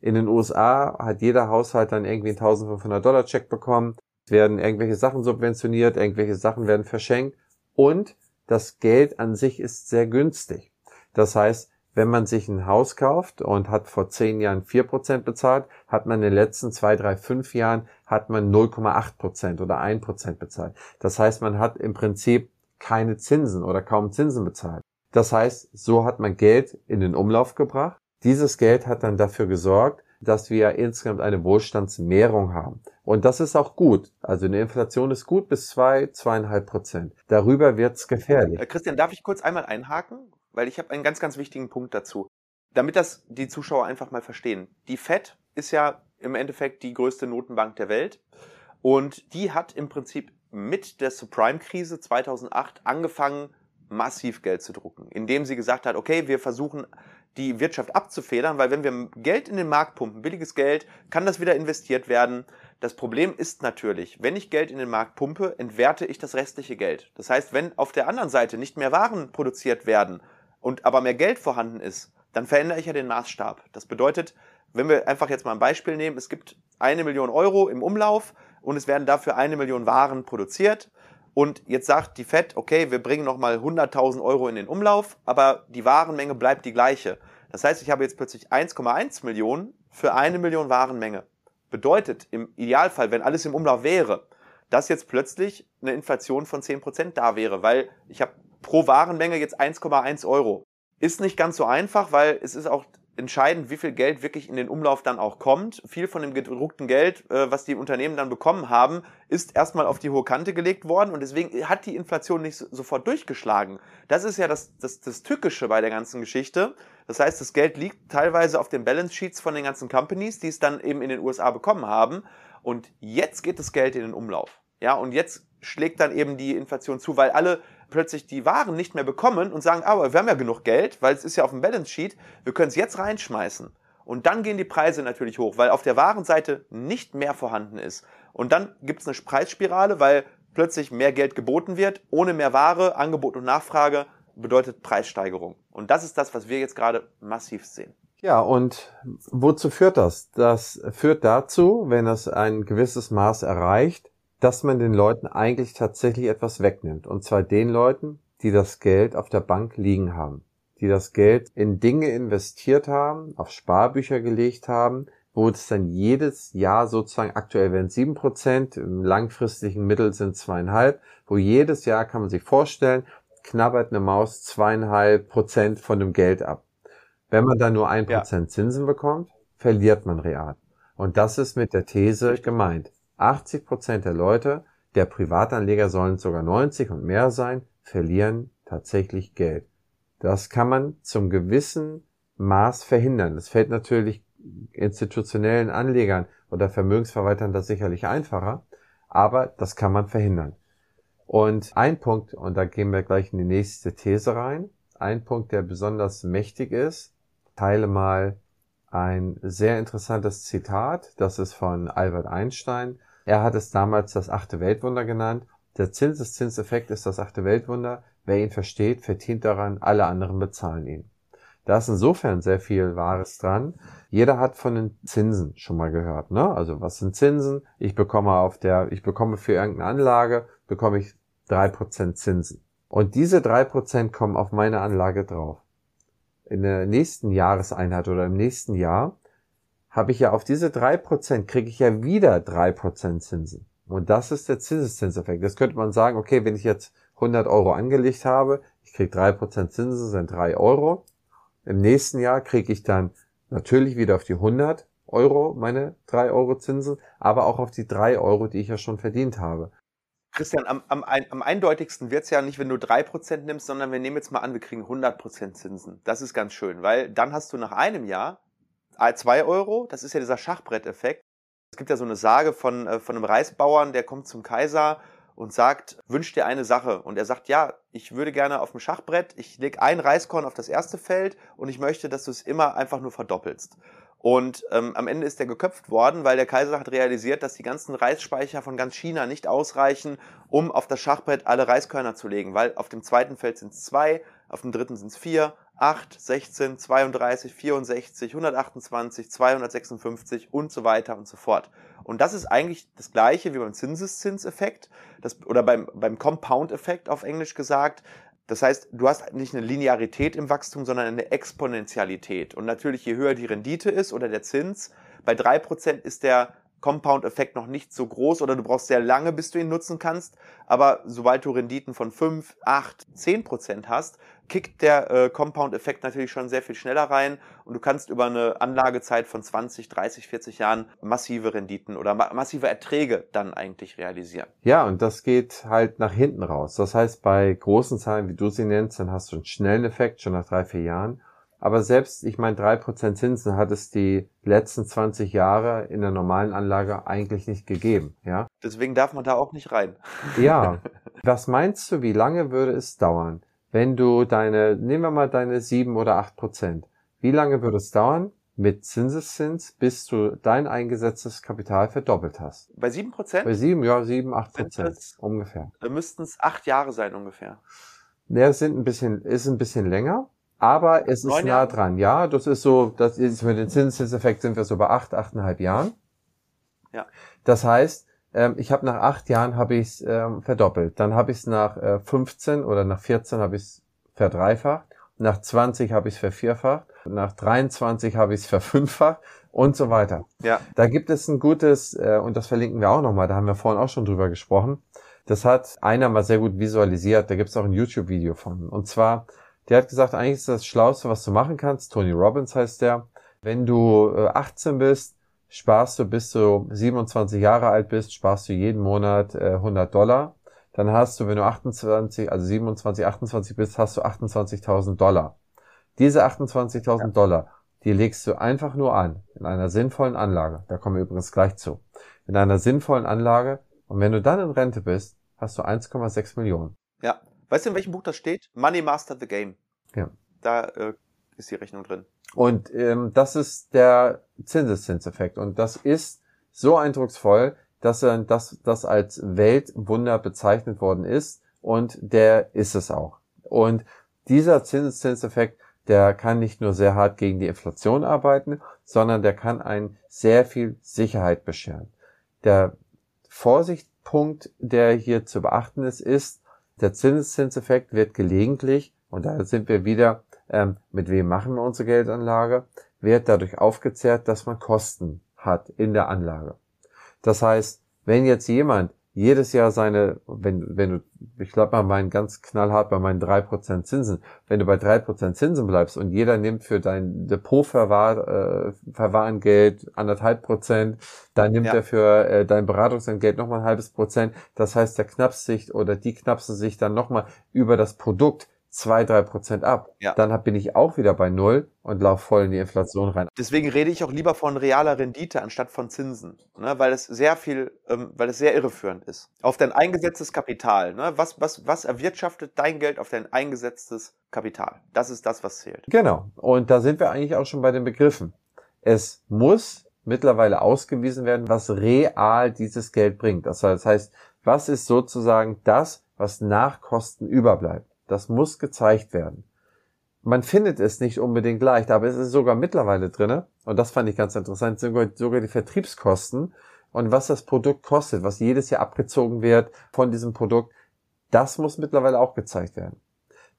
In den USA hat jeder Haushalt dann irgendwie einen 1500 Dollar Check bekommen. Es werden irgendwelche Sachen subventioniert, irgendwelche Sachen werden verschenkt und das Geld an sich ist sehr günstig. Das heißt, wenn man sich ein Haus kauft und hat vor zehn Jahren vier Prozent bezahlt, hat man in den letzten zwei, drei, fünf Jahren hat man 0,8 Prozent oder ein Prozent bezahlt. Das heißt, man hat im Prinzip keine Zinsen oder kaum Zinsen bezahlt. Das heißt, so hat man Geld in den Umlauf gebracht Dieses Geld hat dann dafür gesorgt, dass wir insgesamt eine Wohlstandsmehrung haben. Und das ist auch gut. Also eine Inflation ist gut bis zwei, zweieinhalb Prozent. Darüber wird's gefährlich. Äh, Christian, darf ich kurz einmal einhaken? Weil ich habe einen ganz, ganz wichtigen Punkt dazu. Damit das die Zuschauer einfach mal verstehen. Die Fed ist ja im Endeffekt die größte Notenbank der Welt. Und die hat im Prinzip mit der Subprime-Krise 2008 angefangen, massiv Geld zu drucken, indem sie gesagt hat, okay, wir versuchen die Wirtschaft abzufedern, weil wenn wir Geld in den Markt pumpen, billiges Geld, kann das wieder investiert werden. Das Problem ist natürlich, wenn ich Geld in den Markt pumpe, entwerte ich das restliche Geld. Das heißt, wenn auf der anderen Seite nicht mehr Waren produziert werden und aber mehr Geld vorhanden ist, dann verändere ich ja den Maßstab. Das bedeutet, wenn wir einfach jetzt mal ein Beispiel nehmen, es gibt eine Million Euro im Umlauf und es werden dafür eine Million Waren produziert und jetzt sagt die FED, okay, wir bringen nochmal 100.000 Euro in den Umlauf, aber die Warenmenge bleibt die gleiche. Das heißt, ich habe jetzt plötzlich 1,1 Millionen für eine Million Warenmenge. Bedeutet im Idealfall, wenn alles im Umlauf wäre, dass jetzt plötzlich eine Inflation von 10% da wäre, weil ich habe pro Warenmenge jetzt 1,1 Euro. Ist nicht ganz so einfach, weil es ist auch entscheidend, wie viel Geld wirklich in den Umlauf dann auch kommt. Viel von dem gedruckten Geld, äh, was die Unternehmen dann bekommen haben, ist erstmal auf die hohe Kante gelegt worden und deswegen hat die Inflation nicht sofort durchgeschlagen. Das ist ja das, das, das Tückische bei der ganzen Geschichte. Das heißt, das Geld liegt teilweise auf den Balance Sheets von den ganzen Companies, die es dann eben in den USA bekommen haben. Und jetzt geht das Geld in den Umlauf. Ja, und jetzt schlägt dann eben die Inflation zu, weil alle plötzlich die Waren nicht mehr bekommen und sagen, aber wir haben ja genug Geld, weil es ist ja auf dem Balance Sheet, wir können es jetzt reinschmeißen. Und dann gehen die Preise natürlich hoch, weil auf der Warenseite nicht mehr vorhanden ist. Und dann gibt es eine Preisspirale, weil plötzlich mehr Geld geboten wird, ohne mehr Ware, Angebot und Nachfrage bedeutet Preissteigerung. Und das ist das, was wir jetzt gerade massiv sehen. Ja, und wozu führt das? Das führt dazu, wenn es ein gewisses Maß erreicht, dass man den Leuten eigentlich tatsächlich etwas wegnimmt. Und zwar den Leuten, die das Geld auf der Bank liegen haben, die das Geld in Dinge investiert haben, auf Sparbücher gelegt haben, wo es dann jedes Jahr sozusagen aktuell werden sieben Prozent, im langfristigen Mittel sind zweieinhalb, wo jedes Jahr kann man sich vorstellen, knabbert eine Maus zweieinhalb Prozent von dem Geld ab. Wenn man dann nur ein Prozent Zinsen bekommt, verliert man real. Und das ist mit der These gemeint. 80 Prozent der Leute, der Privatanleger sollen sogar 90 und mehr sein, verlieren tatsächlich Geld. Das kann man zum gewissen Maß verhindern. Das fällt natürlich institutionellen Anlegern oder Vermögensverwaltern das sicherlich einfacher, aber das kann man verhindern. Und ein Punkt, und da gehen wir gleich in die nächste These rein, ein Punkt, der besonders mächtig ist, teile mal ein sehr interessantes Zitat, das ist von Albert Einstein, er hat es damals das achte Weltwunder genannt. Der Zinseszinseffekt ist das achte Weltwunder. Wer ihn versteht, verdient daran, alle anderen bezahlen ihn. Da ist insofern sehr viel Wahres dran. Jeder hat von den Zinsen schon mal gehört, ne? Also was sind Zinsen? Ich bekomme auf der, ich bekomme für irgendeine Anlage, bekomme ich drei Prozent Zinsen. Und diese drei Prozent kommen auf meine Anlage drauf. In der nächsten Jahreseinheit oder im nächsten Jahr habe ich ja auf diese drei Prozent kriege ich ja wieder drei Prozent Zinsen. Und das ist der Zinseszinseffekt. Das könnte man sagen, okay, wenn ich jetzt 100 Euro angelegt habe, ich kriege drei Prozent Zinsen, sind drei Euro. Im nächsten Jahr kriege ich dann natürlich wieder auf die 100 Euro meine drei Euro Zinsen, aber auch auf die drei Euro, die ich ja schon verdient habe. Christian, am, am, am eindeutigsten wird's ja nicht, wenn du drei Prozent nimmst, sondern wir nehmen jetzt mal an, wir kriegen 100% Zinsen. Das ist ganz schön, weil dann hast du nach einem Jahr 2 Euro, das ist ja dieser Schachbretteffekt. Es gibt ja so eine Sage von, äh, von einem Reisbauern, der kommt zum Kaiser und sagt, wünscht dir eine Sache. Und er sagt, ja, ich würde gerne auf dem Schachbrett, ich lege ein Reiskorn auf das erste Feld und ich möchte, dass du es immer einfach nur verdoppelst. Und ähm, am Ende ist er geköpft worden, weil der Kaiser hat realisiert, dass die ganzen Reisspeicher von ganz China nicht ausreichen, um auf das Schachbrett alle Reiskörner zu legen, weil auf dem zweiten Feld sind es zwei, auf dem dritten sind es vier, 8, 16, 32, 64, 128, 256 und so weiter und so fort. Und das ist eigentlich das gleiche wie beim Zinseszinseffekt das, oder beim, beim Compound-Effekt auf Englisch gesagt. Das heißt, du hast nicht eine Linearität im Wachstum, sondern eine Exponentialität. Und natürlich, je höher die Rendite ist oder der Zins, bei drei Prozent ist der Compound-Effekt noch nicht so groß oder du brauchst sehr lange, bis du ihn nutzen kannst. Aber sobald du Renditen von 5, 8, 10 Prozent hast, kickt der äh, Compound-Effekt natürlich schon sehr viel schneller rein und du kannst über eine Anlagezeit von 20, 30, 40 Jahren massive Renditen oder ma massive Erträge dann eigentlich realisieren. Ja, und das geht halt nach hinten raus. Das heißt, bei großen Zahlen, wie du sie nennst, dann hast du einen schnellen Effekt schon nach drei, vier Jahren. Aber selbst, ich meine, drei Prozent Zinsen hat es die letzten 20 Jahre in der normalen Anlage eigentlich nicht gegeben, ja. Deswegen darf man da auch nicht rein. Ja. Was meinst du, wie lange würde es dauern, wenn du deine, nehmen wir mal deine sieben oder acht Prozent. Wie lange würde es dauern mit Zinseszins, bis du dein eingesetztes Kapital verdoppelt hast? Bei sieben Prozent? Bei sieben, ja, sieben, acht Prozent ungefähr. Da müssten es acht Jahre sein ungefähr. Ja, es sind ein bisschen, ist ein bisschen länger, aber es ist nah dran. Ja, das ist so, das ist für den Zinseszinseffekt sind wir so bei acht, achteinhalb Jahren. Ja. Das heißt, ähm, ich habe nach acht Jahren habe ich es ähm, verdoppelt. Dann habe ich es nach äh, 15 oder nach 14 habe ich es verdreifacht. Nach 20 habe ich es vervierfacht. Nach 23 habe ich es verfünffacht und so weiter. Ja. Da gibt es ein gutes, äh, und das verlinken wir auch nochmal, da haben wir vorhin auch schon drüber gesprochen. Das hat einer mal sehr gut visualisiert. Da gibt es auch ein YouTube-Video von. Und zwar, der hat gesagt, eigentlich ist das Schlauste, was du machen kannst. Tony Robbins heißt der. Wenn du äh, 18 bist, sparst du bis du 27 Jahre alt bist, sparst du jeden Monat äh, 100 Dollar. Dann hast du, wenn du 28, also 27, 28 bist, hast du 28.000 Dollar. Diese 28.000 ja. Dollar, die legst du einfach nur an in einer sinnvollen Anlage. Da kommen wir übrigens gleich zu. In einer sinnvollen Anlage. Und wenn du dann in Rente bist, hast du 1,6 Millionen. Ja. Weißt du, in welchem Buch das steht? Money Master the Game. Ja. Da äh, ist die Rechnung drin. Und ähm, das ist der Zinseszinseffekt. Und das ist so eindrucksvoll, dass er das, das als Weltwunder bezeichnet worden ist. Und der ist es auch. Und dieser Zinseszinseffekt, der kann nicht nur sehr hart gegen die Inflation arbeiten, sondern der kann einen sehr viel Sicherheit bescheren. Der Vorsichtspunkt, der hier zu beachten ist, ist, der Zinseszinseffekt wird gelegentlich, und da sind wir wieder ähm, mit wem machen wir unsere Geldanlage, wird dadurch aufgezehrt, dass man Kosten hat in der Anlage. Das heißt, wenn jetzt jemand jedes Jahr seine, wenn, wenn du, ich glaube mal meinen ganz knallhart bei meinen drei Prozent Zinsen, wenn du bei drei Prozent Zinsen bleibst und jeder nimmt für dein Depotverwahr, äh, Verwahrengeld anderthalb Prozent, dann nimmt ja. er für äh, dein Beratungsentgelt nochmal ein halbes Prozent, das heißt, der knappst sich oder die knapsen sich dann nochmal über das Produkt zwei, drei Prozent ab. Ja. Dann bin ich auch wieder bei Null und laufe voll in die Inflation rein. Deswegen rede ich auch lieber von realer Rendite anstatt von Zinsen, ne? weil es sehr viel, ähm, weil es sehr irreführend ist. Auf dein eingesetztes Kapital. Ne? Was, was, was erwirtschaftet dein Geld auf dein eingesetztes Kapital? Das ist das, was zählt. Genau. Und da sind wir eigentlich auch schon bei den Begriffen. Es muss mittlerweile ausgewiesen werden, was real dieses Geld bringt. Das heißt, was ist sozusagen das, was nach Kosten überbleibt? Das muss gezeigt werden. Man findet es nicht unbedingt leicht, aber es ist sogar mittlerweile drinne und das fand ich ganz interessant, sogar, sogar die Vertriebskosten und was das Produkt kostet, was jedes Jahr abgezogen wird von diesem Produkt, das muss mittlerweile auch gezeigt werden.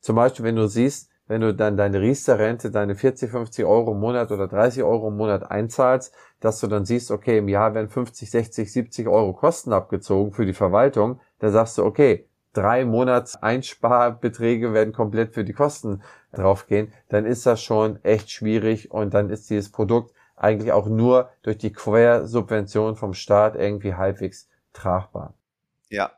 Zum Beispiel, wenn du siehst, wenn du dann deine Riester-Rente, deine 40, 50 Euro im Monat oder 30 Euro im Monat einzahlst, dass du dann siehst, okay, im Jahr werden 50, 60, 70 Euro Kosten abgezogen für die Verwaltung, da sagst du, okay, drei Monats Einsparbeträge werden komplett für die Kosten draufgehen, dann ist das schon echt schwierig und dann ist dieses Produkt eigentlich auch nur durch die Quersubvention vom Staat irgendwie halbwegs tragbar. Ja.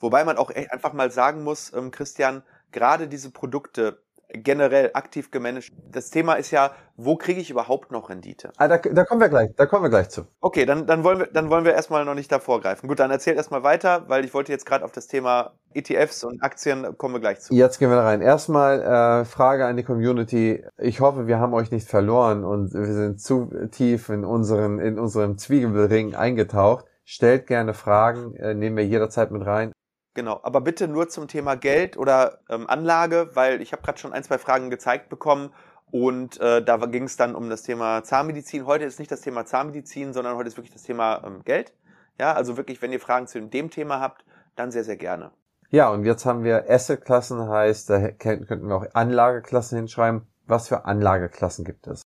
Wobei man auch einfach mal sagen muss, ähm, Christian, gerade diese Produkte, generell aktiv gemanagt. Das Thema ist ja, wo kriege ich überhaupt noch Rendite? Ah, da, da kommen wir gleich, da kommen wir gleich zu. Okay, dann, dann wollen wir, dann wollen wir erstmal noch nicht davor greifen. Gut, dann erzähl erstmal weiter, weil ich wollte jetzt gerade auf das Thema ETFs und Aktien kommen wir gleich zu. Jetzt gehen wir da rein. Erstmal äh, Frage an die Community. Ich hoffe, wir haben euch nicht verloren und wir sind zu tief in unseren, in unserem Zwiebelring eingetaucht. Stellt gerne Fragen, äh, nehmen wir jederzeit mit rein. Genau, aber bitte nur zum Thema Geld oder ähm, Anlage, weil ich habe gerade schon ein, zwei Fragen gezeigt bekommen und äh, da ging es dann um das Thema Zahnmedizin. Heute ist nicht das Thema Zahnmedizin, sondern heute ist wirklich das Thema ähm, Geld. Ja, also wirklich, wenn ihr Fragen zu dem Thema habt, dann sehr, sehr gerne. Ja, und jetzt haben wir Asset-Klassen, heißt, da könnten wir auch Anlageklassen hinschreiben. Was für Anlageklassen gibt es?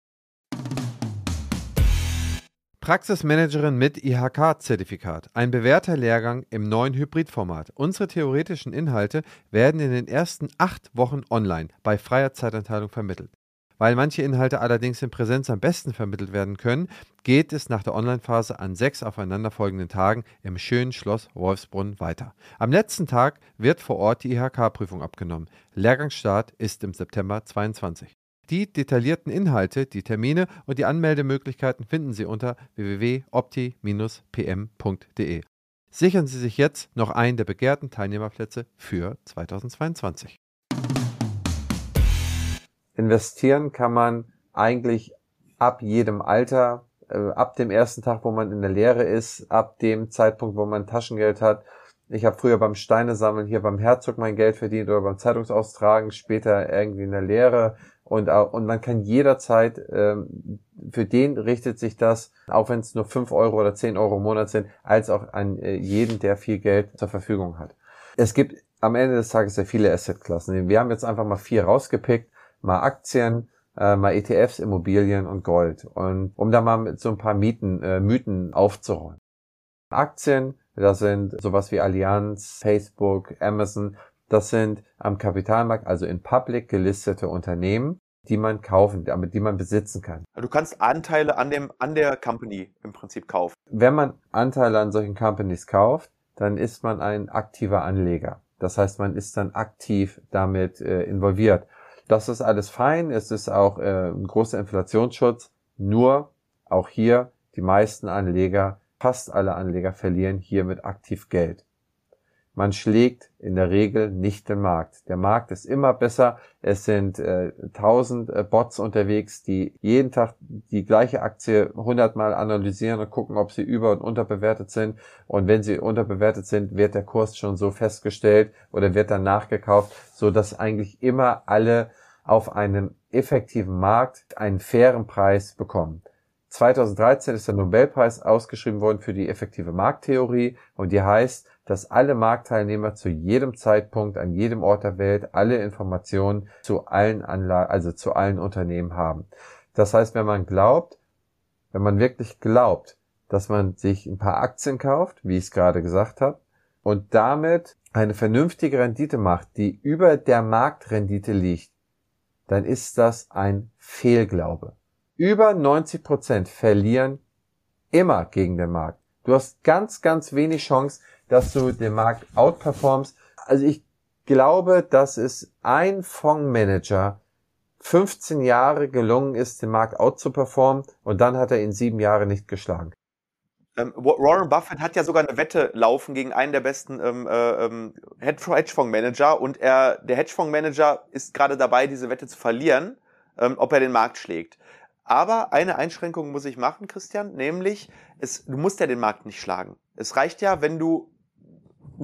Praxismanagerin mit IHK-Zertifikat. Ein bewährter Lehrgang im neuen Hybridformat. Unsere theoretischen Inhalte werden in den ersten acht Wochen online bei freier Zeitanteilung vermittelt. Weil manche Inhalte allerdings in Präsenz am besten vermittelt werden können, geht es nach der Online-Phase an sechs aufeinanderfolgenden Tagen im schönen Schloss Wolfsbrunn weiter. Am letzten Tag wird vor Ort die IHK-Prüfung abgenommen. Lehrgangsstart ist im September 22. Die detaillierten Inhalte, die Termine und die Anmeldemöglichkeiten finden Sie unter www.opti-pm.de. Sichern Sie sich jetzt noch einen der begehrten Teilnehmerplätze für 2022. Investieren kann man eigentlich ab jedem Alter, äh, ab dem ersten Tag, wo man in der Lehre ist, ab dem Zeitpunkt, wo man Taschengeld hat. Ich habe früher beim Steinesammeln hier beim Herzog mein Geld verdient oder beim Zeitungsaustragen, später irgendwie in der Lehre und, und man kann jederzeit, ähm, für den richtet sich das, auch wenn es nur fünf Euro oder zehn Euro im Monat sind, als auch an äh, jeden, der viel Geld zur Verfügung hat. Es gibt am Ende des Tages sehr viele Assetklassen. Wir haben jetzt einfach mal vier rausgepickt, mal Aktien, äh, mal ETFs, Immobilien und Gold. Und um da mal mit so ein paar Mieten, äh, Mythen aufzuräumen. Aktien, das sind sowas wie Allianz, Facebook, Amazon, das sind am Kapitalmarkt, also in Public gelistete Unternehmen, die man kaufen, damit die man besitzen kann. Du kannst Anteile an dem an der Company im Prinzip kaufen. Wenn man Anteile an solchen Companies kauft, dann ist man ein aktiver Anleger. Das heißt, man ist dann aktiv damit äh, involviert. Das ist alles fein. Es ist auch äh, ein großer Inflationsschutz. Nur auch hier die meisten Anleger, fast alle Anleger verlieren hiermit aktiv Geld. Man schlägt in der Regel nicht den Markt. Der Markt ist immer besser. Es sind äh, tausend äh, Bots unterwegs, die jeden Tag die gleiche Aktie hundertmal analysieren und gucken, ob sie über- und unterbewertet sind. Und wenn sie unterbewertet sind, wird der Kurs schon so festgestellt oder wird dann nachgekauft, so dass eigentlich immer alle auf einem effektiven Markt einen fairen Preis bekommen. 2013 ist der Nobelpreis ausgeschrieben worden für die effektive Markttheorie und die heißt, dass alle Marktteilnehmer zu jedem Zeitpunkt an jedem Ort der Welt alle Informationen zu allen Anlagen, also zu allen Unternehmen haben. Das heißt, wenn man glaubt, wenn man wirklich glaubt, dass man sich ein paar Aktien kauft, wie ich es gerade gesagt habe, und damit eine vernünftige Rendite macht, die über der Marktrendite liegt, dann ist das ein Fehlglaube. Über 90 Prozent verlieren immer gegen den Markt. Du hast ganz, ganz wenig Chance, dass du den Markt outperformst. Also ich glaube, dass es ein Fondsmanager 15 Jahre gelungen ist, den Markt outzuperformen und dann hat er ihn sieben Jahre nicht geschlagen. Ähm, Warren Buffett hat ja sogar eine Wette laufen gegen einen der besten ähm, äh, ähm, Hedgefondsmanager und er, der Hedgefondsmanager ist gerade dabei, diese Wette zu verlieren, ähm, ob er den Markt schlägt. Aber eine Einschränkung muss ich machen, Christian, nämlich es, du musst ja den Markt nicht schlagen. Es reicht ja, wenn du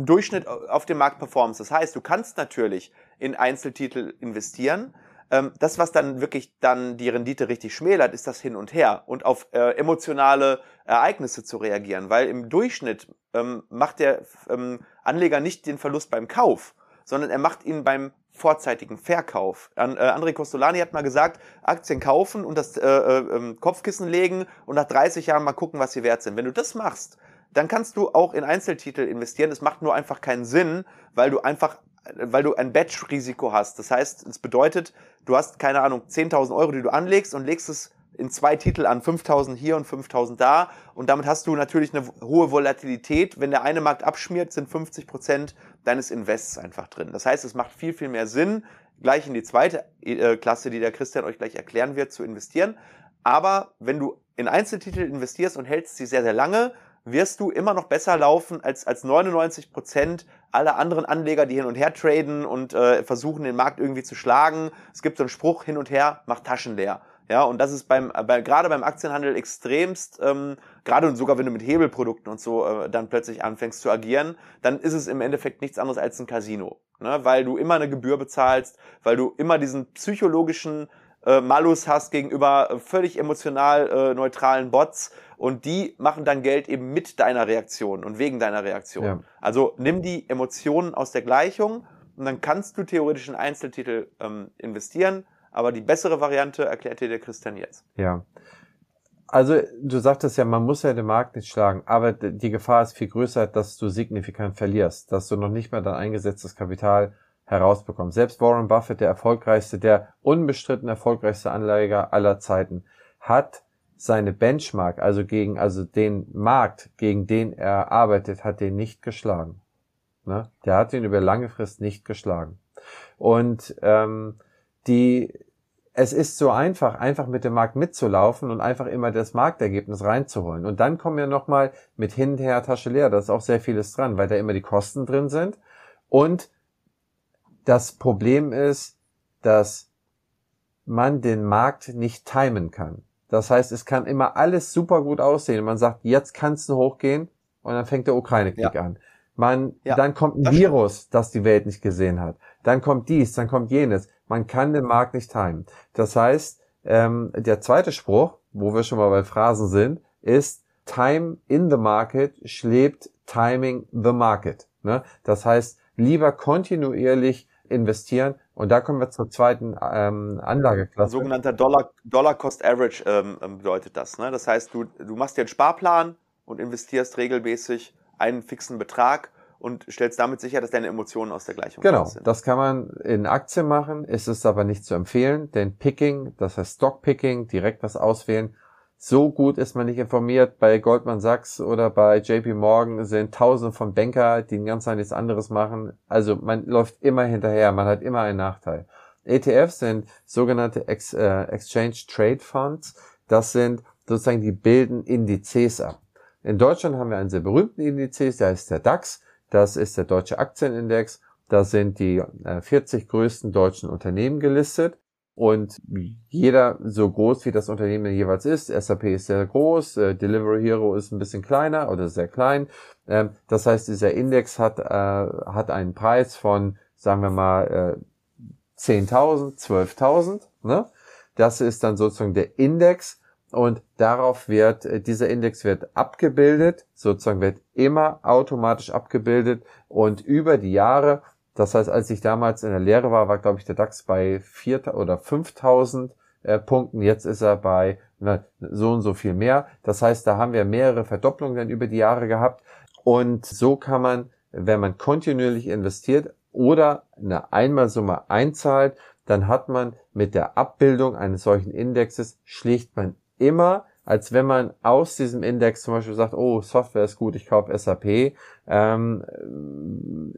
Durchschnitt auf dem Markt performst. Das heißt, du kannst natürlich in Einzeltitel investieren. Ähm, das, was dann wirklich dann die Rendite richtig schmälert, ist das Hin und Her und auf äh, emotionale Ereignisse zu reagieren, weil im Durchschnitt ähm, macht der ähm, Anleger nicht den Verlust beim Kauf, sondern er macht ihn beim vorzeitigen Verkauf. An, äh, André Costolani hat mal gesagt, Aktien kaufen und das äh, äh, ähm, Kopfkissen legen und nach 30 Jahren mal gucken, was sie wert sind. Wenn du das machst, dann kannst du auch in Einzeltitel investieren. Es macht nur einfach keinen Sinn, weil du einfach weil du ein Batch-Risiko hast. Das heißt, es bedeutet, du hast, keine Ahnung, 10.000 Euro, die du anlegst und legst es in zwei Titel an, 5.000 hier und 5.000 da. Und damit hast du natürlich eine hohe Volatilität. Wenn der eine Markt abschmiert, sind 50 Prozent deines Invests einfach drin. Das heißt, es macht viel, viel mehr Sinn, gleich in die zweite äh, Klasse, die der Christian euch gleich erklären wird, zu investieren. Aber wenn du in Einzeltitel investierst und hältst sie sehr, sehr lange, wirst du immer noch besser laufen als, als 99 Prozent aller anderen Anleger, die hin und her traden und äh, versuchen, den Markt irgendwie zu schlagen. Es gibt so einen Spruch, hin und her, macht Taschen leer. Ja, und das ist beim, bei, gerade beim Aktienhandel extremst, ähm, gerade und sogar wenn du mit Hebelprodukten und so äh, dann plötzlich anfängst zu agieren, dann ist es im Endeffekt nichts anderes als ein Casino. Ne? Weil du immer eine Gebühr bezahlst, weil du immer diesen psychologischen äh, Malus hast gegenüber völlig emotional äh, neutralen Bots und die machen dann Geld eben mit deiner Reaktion und wegen deiner Reaktion. Ja. Also nimm die Emotionen aus der Gleichung und dann kannst du theoretisch in Einzeltitel ähm, investieren, aber die bessere Variante erklärt dir der Christian jetzt. Ja. Also du sagtest ja, man muss ja den Markt nicht schlagen, aber die Gefahr ist viel größer, dass du signifikant verlierst, dass du noch nicht mehr dein eingesetztes Kapital herausbekommst. Selbst Warren Buffett, der erfolgreichste, der unbestritten erfolgreichste Anleger aller Zeiten, hat seine Benchmark, also gegen, also den Markt, gegen den er arbeitet, hat den nicht geschlagen. Ne? Der hat ihn über lange Frist nicht geschlagen. Und ähm, die es ist so einfach, einfach mit dem Markt mitzulaufen und einfach immer das Marktergebnis reinzuholen. Und dann kommen wir nochmal mit hinterher Tasche leer. Da ist auch sehr vieles dran, weil da immer die Kosten drin sind. Und das Problem ist, dass man den Markt nicht timen kann. Das heißt, es kann immer alles super gut aussehen. Man sagt, jetzt kann es hochgehen und dann fängt der Ukraine-Krieg ja. an. Man, ja, dann kommt ein das Virus, stimmt. das die Welt nicht gesehen hat. Dann kommt dies, dann kommt jenes. Man kann den Markt nicht timen. Das heißt, ähm, der zweite Spruch, wo wir schon mal bei Phrasen sind, ist Time in the market schlägt Timing the market. Ne? Das heißt, lieber kontinuierlich investieren. Und da kommen wir zur zweiten ähm, Anlageklasse. Sogenannter Dollar, Dollar Cost Average ähm, ähm, bedeutet das. Ne? Das heißt, du, du machst dir einen Sparplan und investierst regelmäßig einen fixen Betrag und stellst damit sicher, dass deine Emotionen aus der Gleichung genau, sind. Genau, das kann man in Aktien machen, ist es aber nicht zu empfehlen, denn Picking, das heißt Stockpicking, direkt was auswählen, so gut ist man nicht informiert. Bei Goldman Sachs oder bei JP Morgan sind tausende von Banker, die ganz nichts anderes machen. Also man läuft immer hinterher, man hat immer einen Nachteil. ETFs sind sogenannte Ex, äh, Exchange Trade Funds. Das sind sozusagen, die bilden Indizes ab. In Deutschland haben wir einen sehr berühmten Indizes, der ist der DAX. Das ist der deutsche Aktienindex. Da sind die 40 äh, größten deutschen Unternehmen gelistet und jeder so groß wie das Unternehmen jeweils ist. SAP ist sehr groß, äh, Delivery Hero ist ein bisschen kleiner oder sehr klein. Ähm, das heißt, dieser Index hat, äh, hat einen Preis von, sagen wir mal, 10.000, 12.000. Ne? Das ist dann sozusagen der Index und darauf wird, äh, dieser Index wird abgebildet, sozusagen wird immer automatisch abgebildet und über die Jahre, das heißt, als ich damals in der Lehre war, war glaube ich der DAX bei 4 oder 5000 äh, Punkten, jetzt ist er bei na, so und so viel mehr. Das heißt, da haben wir mehrere Verdopplungen dann über die Jahre gehabt und so kann man, wenn man kontinuierlich investiert oder eine Einmalsumme einzahlt, dann hat man mit der Abbildung eines solchen Indexes schlicht man immer, als wenn man aus diesem Index zum Beispiel sagt, oh, Software ist gut, ich kaufe SAP, ähm,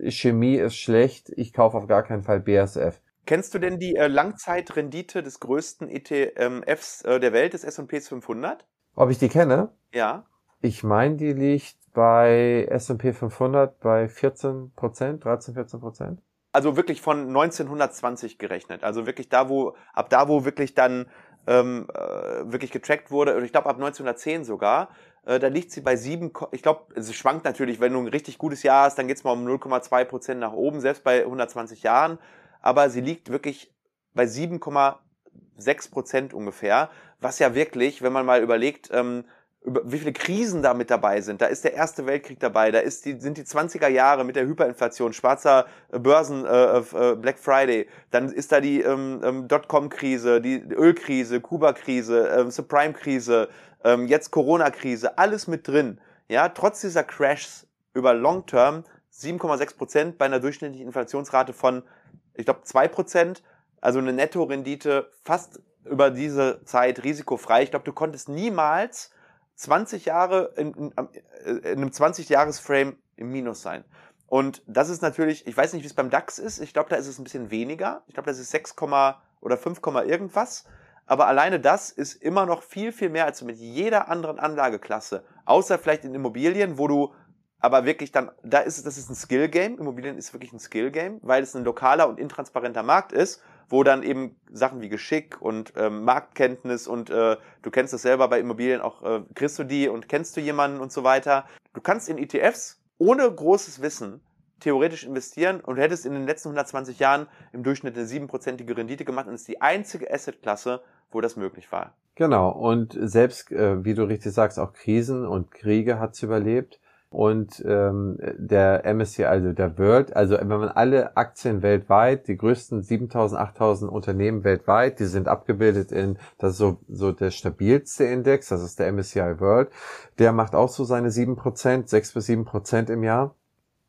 Chemie ist schlecht, ich kaufe auf gar keinen Fall BASF. Kennst du denn die äh, Langzeitrendite des größten ETFs äh, der Welt, des S&P 500? Ob ich die kenne? Ja. Ich meine, die liegt bei S&P 500 bei 14 Prozent, 13, 14 Prozent. Also wirklich von 1920 gerechnet. Also wirklich da, wo, ab da, wo wirklich dann ähm, äh, wirklich getrackt wurde, ich glaube ab 1910 sogar, äh, da liegt sie bei 7, ich glaube, es schwankt natürlich, wenn du ein richtig gutes Jahr hast, dann geht's mal um 0,2 Prozent nach oben, selbst bei 120 Jahren, aber sie liegt wirklich bei 7,6 Prozent ungefähr, was ja wirklich, wenn man mal überlegt, ähm, über wie viele Krisen da mit dabei sind. Da ist der Erste Weltkrieg dabei, da ist die, sind die 20er Jahre mit der Hyperinflation, schwarzer äh, Börsen, äh, äh, Black Friday, dann ist da die ähm, ähm, Dotcom-Krise, die Ölkrise, Kuba-Krise, äh, Subprime-Krise, ähm, jetzt Corona-Krise, alles mit drin. Ja, trotz dieser Crashs über Long Term 7,6 Prozent bei einer durchschnittlichen Inflationsrate von, ich glaube, 2 Prozent, also eine Nettorendite fast über diese Zeit risikofrei. Ich glaube, du konntest niemals 20 Jahre in, in, äh, in einem 20-Jahres-Frame im Minus sein. Und das ist natürlich, ich weiß nicht, wie es beim DAX ist. Ich glaube, da ist es ein bisschen weniger. Ich glaube, das ist 6, oder 5, irgendwas. Aber alleine das ist immer noch viel, viel mehr als mit jeder anderen Anlageklasse. Außer vielleicht in Immobilien, wo du aber wirklich dann, da ist es, das ist ein Skill-Game. Immobilien ist wirklich ein Skill-Game, weil es ein lokaler und intransparenter Markt ist wo dann eben Sachen wie Geschick und ähm, Marktkenntnis und äh, du kennst das selber bei Immobilien auch, äh, kriegst du die und kennst du jemanden und so weiter. Du kannst in ETFs ohne großes Wissen theoretisch investieren und du hättest in den letzten 120 Jahren im Durchschnitt eine siebenprozentige Rendite gemacht und ist die einzige Assetklasse, wo das möglich war. Genau, und selbst, äh, wie du richtig sagst, auch Krisen und Kriege hat's überlebt. Und ähm, der MSCI, also der World, also wenn man alle Aktien weltweit, die größten 7000, 8000 Unternehmen weltweit, die sind abgebildet in, das ist so, so der stabilste Index, das ist der MSCI World, der macht auch so seine 7%, 6 bis 7% im Jahr.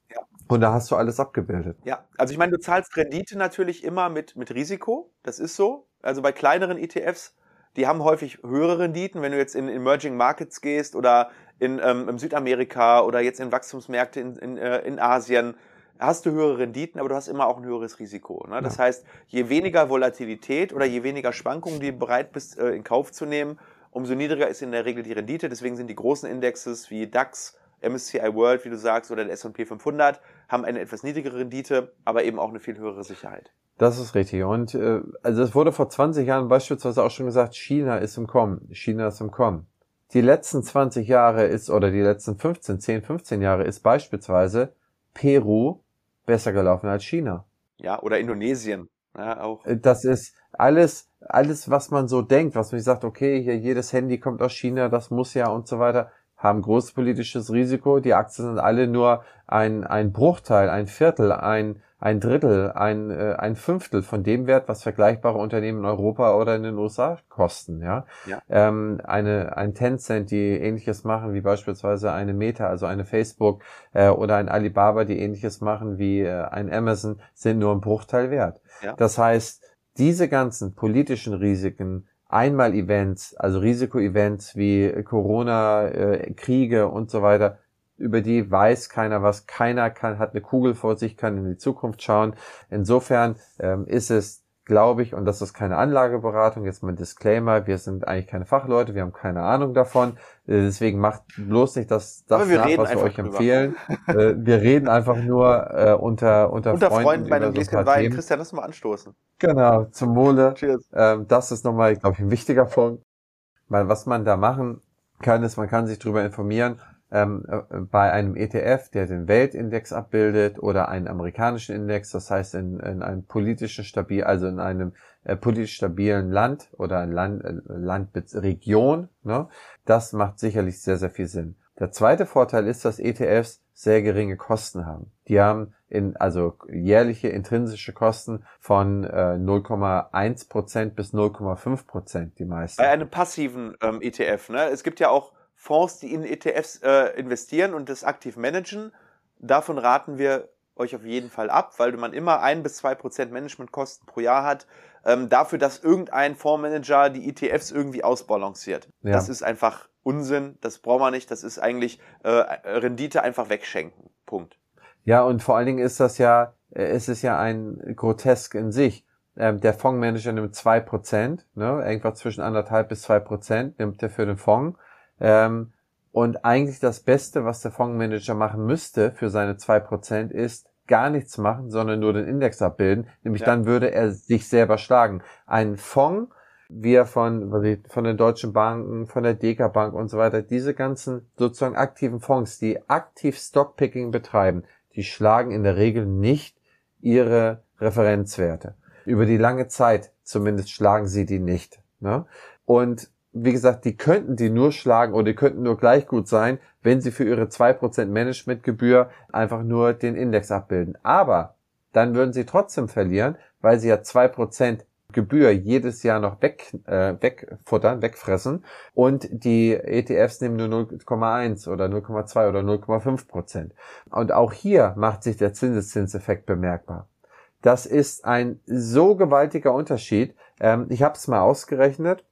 Ja. Und da hast du alles abgebildet. Ja, also ich meine, du zahlst Rendite natürlich immer mit, mit Risiko, das ist so. Also bei kleineren ETFs die haben häufig höhere Renditen, wenn du jetzt in Emerging Markets gehst oder in, ähm, in Südamerika oder jetzt in Wachstumsmärkte in, in, äh, in Asien, hast du höhere Renditen, aber du hast immer auch ein höheres Risiko. Ne? Das ja. heißt, je weniger Volatilität oder je weniger Schwankungen du bereit bist, äh, in Kauf zu nehmen, umso niedriger ist in der Regel die Rendite. Deswegen sind die großen Indexes wie DAX, MSCI World, wie du sagst, oder der S&P 500, haben eine etwas niedrigere Rendite, aber eben auch eine viel höhere Sicherheit. Das ist richtig. Und äh, also es wurde vor 20 Jahren beispielsweise auch schon gesagt, China ist im Kommen. China ist im Kommen. Die letzten 20 Jahre ist, oder die letzten 15, 10, 15 Jahre ist beispielsweise Peru besser gelaufen als China. Ja, oder Indonesien. Ja, auch. Äh, das ist alles, alles, was man so denkt, was man sagt, okay, hier jedes Handy kommt aus China, das muss ja und so weiter, haben großes politisches Risiko. Die Aktien sind alle nur ein, ein Bruchteil, ein Viertel, ein, ein Drittel, ein, äh, ein Fünftel von dem Wert, was vergleichbare Unternehmen in Europa oder in den USA kosten. Ja, ja. Ähm, eine ein Tencent, die ähnliches machen wie beispielsweise eine Meta, also eine Facebook äh, oder ein Alibaba, die ähnliches machen wie äh, ein Amazon, sind nur ein Bruchteil wert. Ja. Das heißt, diese ganzen politischen Risiken Einmal-Events, also Risiko-Events wie Corona, äh, Kriege und so weiter, über die weiß keiner was. Keiner kann, hat eine Kugel vor sich, kann in die Zukunft schauen. Insofern ähm, ist es, glaube ich, und das ist keine Anlageberatung, jetzt mal ein Disclaimer, wir sind eigentlich keine Fachleute, wir haben keine Ahnung davon. Äh, deswegen macht bloß nicht das, das nach, was wir euch drüber. empfehlen. äh, wir reden einfach nur äh, unter, unter, unter Freunden, Freunden bei einem Gläschen Wein. Christian, lass mal anstoßen. Genau, zum Wohle. Cheers. Ähm, das ist nochmal, glaube ich, ein wichtiger Punkt. Weil was man da machen kann, ist, man kann sich darüber informieren, ähm, äh, bei einem ETF, der den Weltindex abbildet oder einen amerikanischen Index, das heißt in, in einem politischen stabil, also in einem äh, politisch stabilen Land oder ein Land, äh, Landregion, ne, das macht sicherlich sehr, sehr viel Sinn. Der zweite Vorteil ist, dass ETFs sehr geringe Kosten haben. Die haben in, also jährliche intrinsische Kosten von äh, 0,1% bis 0,5% die meisten. Bei einem passiven ähm, ETF, ne? Es gibt ja auch Fonds, die in ETFs äh, investieren und das aktiv managen. Davon raten wir euch auf jeden Fall ab, weil man immer ein bis zwei Prozent Managementkosten pro Jahr hat, ähm, dafür, dass irgendein Fondsmanager die ETFs irgendwie ausbalanciert. Ja. Das ist einfach Unsinn, das braucht man nicht, das ist eigentlich äh, Rendite einfach wegschenken. Punkt. Ja, und vor allen Dingen ist das ja, äh, es ist ja ein Grotesk in sich. Ähm, der Fondsmanager nimmt zwei Prozent, ne, irgendwas zwischen anderthalb bis zwei Prozent nimmt er für den Fonds ähm, und eigentlich das Beste, was der Fondsmanager machen müsste für seine zwei Prozent, ist gar nichts machen, sondern nur den Index abbilden. Nämlich ja. dann würde er sich selber schlagen. Ein Fonds, wie er von, von den deutschen Banken, von der Deka Bank und so weiter, diese ganzen sozusagen aktiven Fonds, die aktiv Stockpicking betreiben, die schlagen in der Regel nicht ihre Referenzwerte. Über die lange Zeit zumindest schlagen sie die nicht. Ne? Und wie gesagt, die könnten die nur schlagen oder die könnten nur gleich gut sein, wenn sie für ihre 2% Managementgebühr einfach nur den Index abbilden. Aber dann würden sie trotzdem verlieren, weil sie ja 2% Gebühr jedes Jahr noch weg, äh, wegfuttern, wegfressen und die ETFs nehmen nur 0,1 oder 0,2 oder 0,5 Prozent. Und auch hier macht sich der Zinseszinseffekt bemerkbar. Das ist ein so gewaltiger Unterschied. Ähm, ich habe es mal ausgerechnet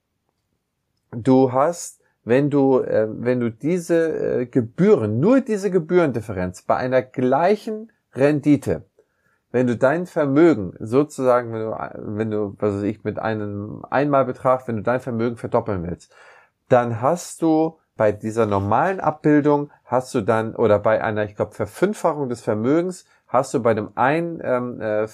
du hast, wenn du, äh, wenn du diese äh, Gebühren, nur diese Gebührendifferenz bei einer gleichen Rendite, wenn du dein Vermögen sozusagen, wenn du, wenn du, was weiß ich, mit einem Einmalbetrag, wenn du dein Vermögen verdoppeln willst, dann hast du bei dieser normalen Abbildung hast du dann, oder bei einer, ich glaube, Verfünffachung des Vermögens, hast du bei dem einen ähm, äh,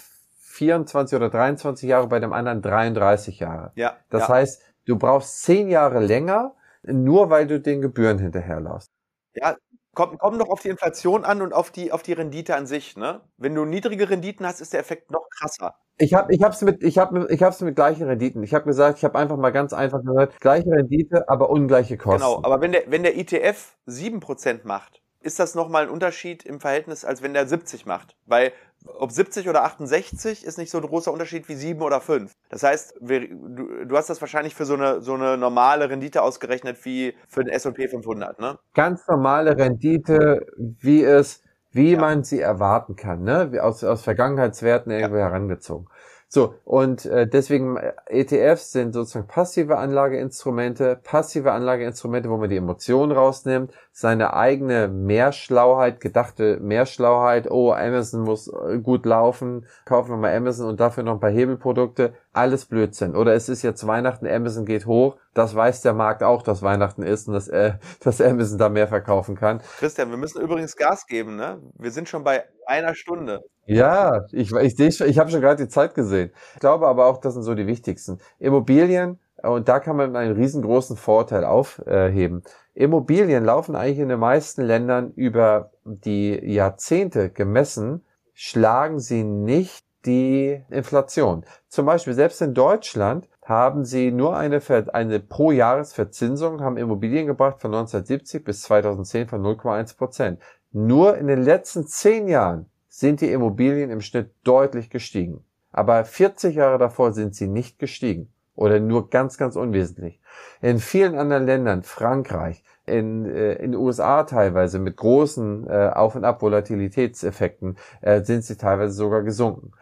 24 oder 23 Jahre, bei dem anderen 33 Jahre. Ja. Das ja. heißt, Du brauchst zehn Jahre länger, nur weil du den Gebühren hinterherlaufst. Ja, kommt, kommt noch auf die Inflation an und auf die, auf die Rendite an sich. Ne? Wenn du niedrige Renditen hast, ist der Effekt noch krasser. Ich habe ich hab's mit ich habe ich hab's mit gleichen Renditen. Ich habe gesagt, ich habe einfach mal ganz einfach gesagt, gleiche Rendite, aber ungleiche Kosten. Genau, aber wenn der wenn der ETF 7% macht, ist das nochmal ein Unterschied im Verhältnis, als wenn der 70 macht. Weil ob 70 oder 68 ist nicht so ein großer Unterschied wie 7 oder 5. Das heißt, wir, du, du, hast das wahrscheinlich für so eine, so eine normale Rendite ausgerechnet wie für den S&P 500, ne? Ganz normale Rendite, wie es, wie ja. man sie erwarten kann, ne? Aus, aus Vergangenheitswerten irgendwo ja. herangezogen. So, und äh, deswegen äh, ETFs sind sozusagen passive Anlageinstrumente, passive Anlageinstrumente, wo man die Emotionen rausnimmt, seine eigene Mehrschlauheit, gedachte Mehrschlauheit, oh, Amazon muss äh, gut laufen, kaufen wir mal Amazon und dafür noch ein paar Hebelprodukte, alles Blödsinn. Oder es ist jetzt Weihnachten, Amazon geht hoch, das weiß der Markt auch, dass Weihnachten ist und dass, äh, dass Amazon da mehr verkaufen kann. Christian, wir müssen übrigens Gas geben, ne? Wir sind schon bei einer Stunde. Ja, ich, ich, ich, ich habe schon gerade die Zeit gesehen. Ich glaube aber auch, das sind so die wichtigsten. Immobilien, und da kann man einen riesengroßen Vorteil aufheben. Immobilien laufen eigentlich in den meisten Ländern über die Jahrzehnte gemessen, schlagen sie nicht die Inflation. Zum Beispiel selbst in Deutschland haben sie nur eine, eine pro Jahresverzinsung, haben Immobilien gebracht von 1970 bis 2010 von 0,1 Prozent. Nur in den letzten zehn Jahren sind die Immobilien im Schnitt deutlich gestiegen. Aber 40 Jahre davor sind sie nicht gestiegen oder nur ganz, ganz unwesentlich. In vielen anderen Ländern, Frankreich, in, äh, in den USA teilweise mit großen äh, Auf- und Ab-Volatilitätseffekten äh, sind sie teilweise sogar gesunken.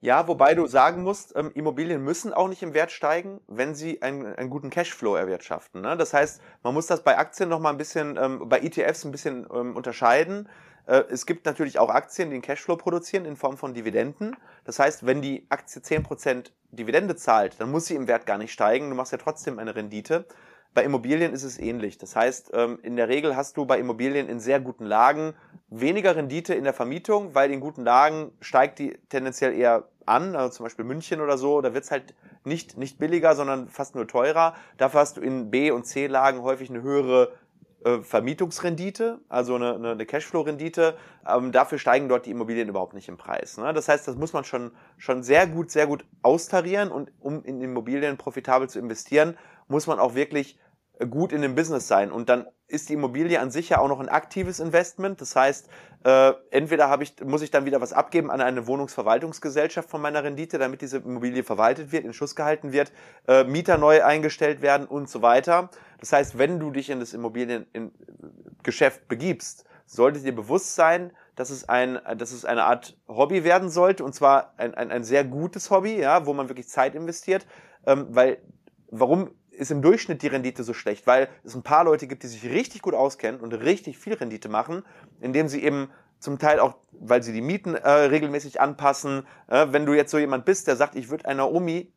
Ja, wobei du sagen musst, ähm, Immobilien müssen auch nicht im Wert steigen, wenn sie einen, einen guten Cashflow erwirtschaften. Ne? Das heißt, man muss das bei Aktien noch mal ein bisschen, ähm, bei ETFs ein bisschen ähm, unterscheiden. Äh, es gibt natürlich auch Aktien, die einen Cashflow produzieren in Form von Dividenden. Das heißt, wenn die Aktie 10% Dividende zahlt, dann muss sie im Wert gar nicht steigen. Du machst ja trotzdem eine Rendite. Bei Immobilien ist es ähnlich. Das heißt, ähm, in der Regel hast du bei Immobilien in sehr guten Lagen weniger Rendite in der Vermietung, weil in guten Lagen steigt die tendenziell eher an, also zum Beispiel München oder so, da wird es halt nicht, nicht billiger, sondern fast nur teurer. Dafür hast du in B- und C-Lagen häufig eine höhere äh, Vermietungsrendite, also eine, eine, Cashflow-Rendite. Ähm, dafür steigen dort die Immobilien überhaupt nicht im Preis. Ne? Das heißt, das muss man schon, schon sehr gut, sehr gut austarieren und um in Immobilien profitabel zu investieren, muss man auch wirklich gut in dem Business sein. Und dann ist die Immobilie an sich ja auch noch ein aktives Investment. Das heißt, äh, entweder ich, muss ich dann wieder was abgeben an eine Wohnungsverwaltungsgesellschaft von meiner Rendite, damit diese Immobilie verwaltet wird, in Schuss gehalten wird, äh, Mieter neu eingestellt werden und so weiter. Das heißt, wenn du dich in das Immobiliengeschäft begibst, sollte dir bewusst sein, dass es, ein, dass es eine Art Hobby werden sollte, und zwar ein, ein, ein sehr gutes Hobby, ja, wo man wirklich Zeit investiert, ähm, weil warum ist im Durchschnitt die Rendite so schlecht, weil es ein paar Leute gibt, die sich richtig gut auskennen und richtig viel Rendite machen, indem sie eben zum Teil auch, weil sie die Mieten äh, regelmäßig anpassen. Äh, wenn du jetzt so jemand bist, der sagt, ich würde einer Omi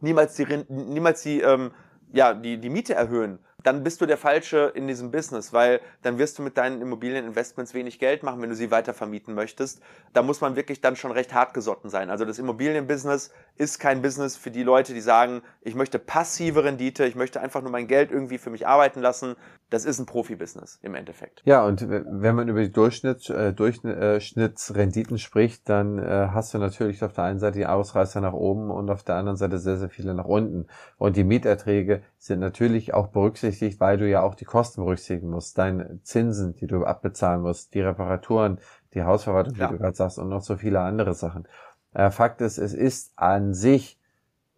niemals die, niemals die, ähm, ja, die, die Miete erhöhen, dann bist du der Falsche in diesem Business, weil dann wirst du mit deinen Immobilieninvestments wenig Geld machen, wenn du sie weiter vermieten möchtest. Da muss man wirklich dann schon recht hart gesotten sein. Also das Immobilienbusiness ist kein Business für die Leute, die sagen, ich möchte passive Rendite, ich möchte einfach nur mein Geld irgendwie für mich arbeiten lassen. Das ist ein Profibusiness im Endeffekt. Ja, und wenn man über die Durchschnitts, äh, Durchschnittsrenditen spricht, dann äh, hast du natürlich auf der einen Seite die Ausreißer nach oben und auf der anderen Seite sehr, sehr viele nach unten. Und die Mieterträge sind natürlich auch berücksichtigt, weil du ja auch die Kosten berücksichtigen musst. Deine Zinsen, die du abbezahlen musst, die Reparaturen, die Hausverwaltung, ja. wie du gerade sagst, und noch so viele andere Sachen. Äh, Fakt ist, es ist an sich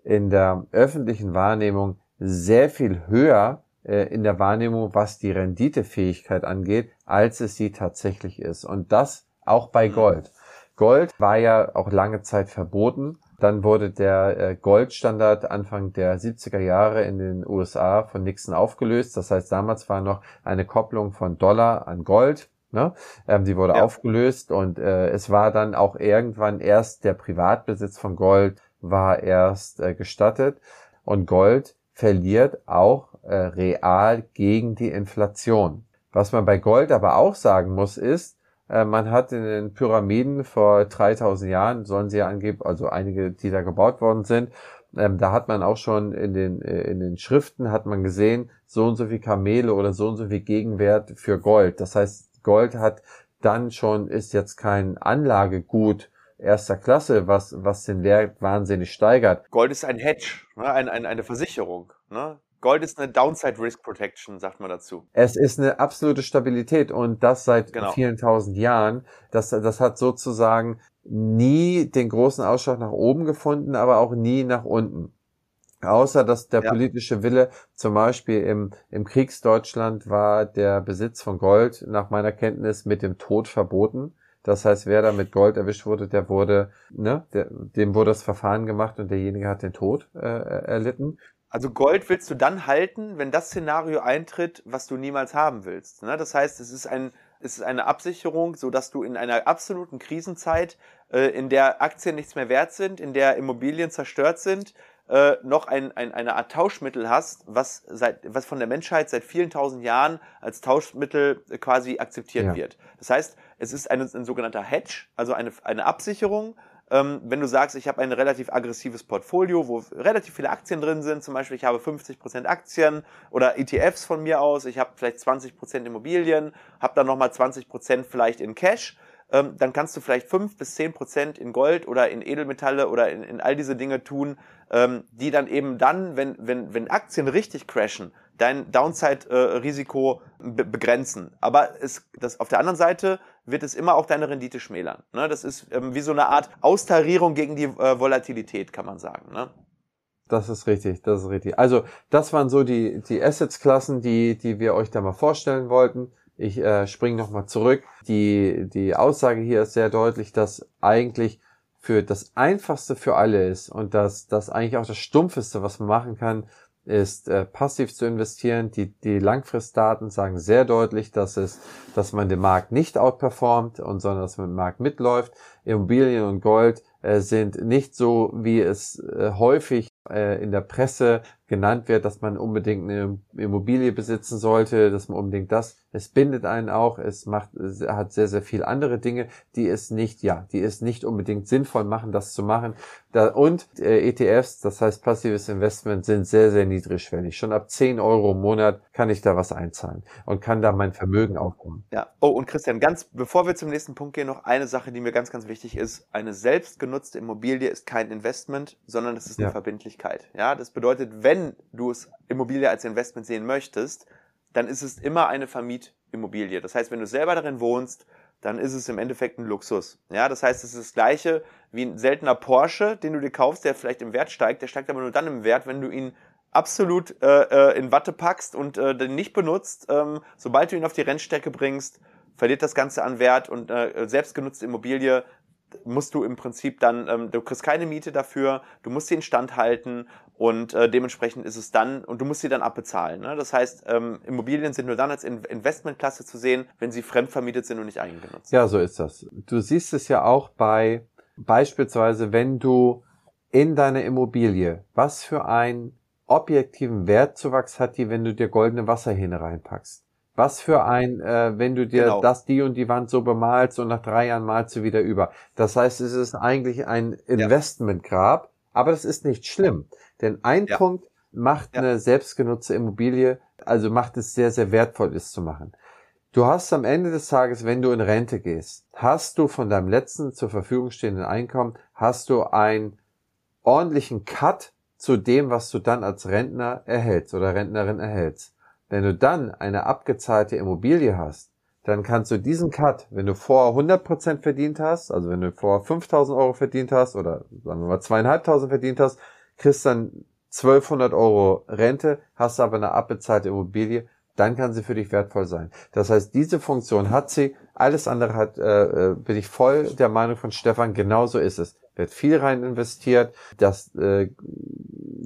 in der öffentlichen Wahrnehmung sehr viel höher äh, in der Wahrnehmung, was die Renditefähigkeit angeht, als es sie tatsächlich ist. Und das auch bei mhm. Gold. Gold war ja auch lange Zeit verboten. Dann wurde der äh, Goldstandard Anfang der 70er Jahre in den USA von Nixon aufgelöst. Das heißt, damals war noch eine Kopplung von Dollar an Gold. Ne? Ähm, die wurde ja. aufgelöst und äh, es war dann auch irgendwann erst der Privatbesitz von Gold war erst äh, gestattet und Gold verliert auch äh, real gegen die Inflation. Was man bei Gold aber auch sagen muss, ist, man hat in den Pyramiden vor 3000 Jahren, sollen sie ja angeben, also einige, die da gebaut worden sind, ähm, da hat man auch schon in den, äh, in den Schriften hat man gesehen, so und so viel Kamele oder so und so viel Gegenwert für Gold. Das heißt, Gold hat dann schon, ist jetzt kein Anlagegut, erster Klasse, was, was den Wert wahnsinnig steigert. Gold ist ein Hedge, ne? ein, ein, eine Versicherung. Ne? Gold ist eine Downside Risk Protection, sagt man dazu. Es ist eine absolute Stabilität und das seit genau. vielen tausend Jahren. Das, das hat sozusagen nie den großen Ausschlag nach oben gefunden, aber auch nie nach unten. Außer dass der ja. politische Wille, zum Beispiel im, im Kriegsdeutschland war der Besitz von Gold nach meiner Kenntnis mit dem Tod verboten. Das heißt, wer da mit Gold erwischt wurde, der wurde, ne, der, dem wurde das Verfahren gemacht und derjenige hat den Tod äh, erlitten. Also Gold willst du dann halten, wenn das Szenario eintritt, was du niemals haben willst. Ne? Das heißt, es ist ein es ist eine Absicherung, so dass du in einer absoluten Krisenzeit, äh, in der Aktien nichts mehr wert sind, in der Immobilien zerstört sind, äh, noch ein, ein, eine Art Tauschmittel hast, was, seit, was von der Menschheit seit vielen tausend Jahren als Tauschmittel quasi akzeptiert ja. wird. Das heißt, es ist ein, ein sogenannter Hedge, also eine, eine Absicherung. Ähm, wenn du sagst, ich habe ein relativ aggressives Portfolio, wo relativ viele Aktien drin sind, zum Beispiel ich habe 50% Aktien oder ETFs von mir aus, ich habe vielleicht 20% Immobilien, habe dann nochmal 20% vielleicht in Cash, ähm, dann kannst du vielleicht 5 bis 10% in Gold oder in Edelmetalle oder in, in all diese Dinge tun, ähm, die dann eben dann, wenn, wenn, wenn Aktien richtig crashen, dein Downside-Risiko be begrenzen. Aber es, das, auf der anderen Seite wird es immer auch deine Rendite schmälern. Ne? Das ist ähm, wie so eine Art Austarierung gegen die äh, Volatilität, kann man sagen. Ne? Das ist richtig, das ist richtig. Also das waren so die, die Assets-Klassen, die, die wir euch da mal vorstellen wollten. Ich äh, springe nochmal zurück. Die, die Aussage hier ist sehr deutlich, dass eigentlich für das Einfachste für alle ist und dass das eigentlich auch das Stumpfeste, was man machen kann, ist äh, passiv zu investieren. Die, die Langfristdaten sagen sehr deutlich, dass es, dass man den Markt nicht outperformt und sondern dass man den Markt mitläuft. Immobilien und Gold äh, sind nicht so, wie es äh, häufig äh, in der Presse genannt wird, dass man unbedingt eine Immobilie besitzen sollte, dass man unbedingt das. Es bindet einen auch. Es macht, es hat sehr, sehr viel andere Dinge, die es nicht, ja, die es nicht unbedingt sinnvoll machen, das zu machen. Da, und äh, ETFs, das heißt passives Investment, sind sehr, sehr niedrigschwellig. Schon ab 10 Euro im Monat kann ich da was einzahlen und kann da mein Vermögen aufbauen. Ja. Oh, und Christian, ganz bevor wir zum nächsten Punkt gehen, noch eine Sache, die mir ganz, ganz wichtig ist. Eine selbstgenutzte Immobilie ist kein Investment, sondern es ist eine ja. Verbindlichkeit. Ja, das bedeutet, wenn du es Immobilie als Investment sehen möchtest, dann ist es immer eine Vermietimmobilie. Das heißt, wenn du selber darin wohnst, dann ist es im Endeffekt ein Luxus. Ja, das heißt, es ist das gleiche wie ein seltener Porsche, den du dir kaufst, der vielleicht im Wert steigt. Der steigt aber nur dann im Wert, wenn du ihn absolut äh, äh in Watte packst und äh, den nicht benutzt. Ähm, sobald du ihn auf die Rennstrecke bringst, verliert das Ganze an Wert und äh, selbstgenutzte Immobilie musst du im Prinzip dann, ähm, du kriegst keine Miete dafür, du musst sie instand halten und äh, dementsprechend ist es dann, und du musst sie dann abbezahlen. Ne? Das heißt, ähm, Immobilien sind nur dann als in Investmentklasse zu sehen, wenn sie fremdvermietet sind und nicht eigengenutzt. Ja, so ist das. Du siehst es ja auch bei beispielsweise, wenn du in deiner Immobilie, was für einen objektiven Wertzuwachs hat die, wenn du dir goldene Wasserhähne reinpackst? Was für ein, äh, wenn du dir genau. das, die und die Wand so bemalst und nach drei Jahren malst du wieder über. Das heißt, es ist eigentlich ein Investmentgrab, ja. aber das ist nicht schlimm. Denn ein ja. Punkt macht ja. eine selbstgenutzte Immobilie, also macht es sehr, sehr wertvoll, es zu machen. Du hast am Ende des Tages, wenn du in Rente gehst, hast du von deinem letzten zur Verfügung stehenden Einkommen, hast du einen ordentlichen Cut zu dem, was du dann als Rentner erhältst oder Rentnerin erhältst. Wenn du dann eine abgezahlte Immobilie hast, dann kannst du diesen Cut, wenn du vor 100% verdient hast, also wenn du vor 5000 Euro verdient hast oder sagen wir mal 2500 verdient hast, kriegst dann 1200 Euro Rente, hast aber eine abbezahlte Immobilie, dann kann sie für dich wertvoll sein. Das heißt, diese Funktion hat sie, alles andere hat, äh, äh bin ich voll der Meinung von Stefan, genauso ist es. Wird viel rein investiert, das äh,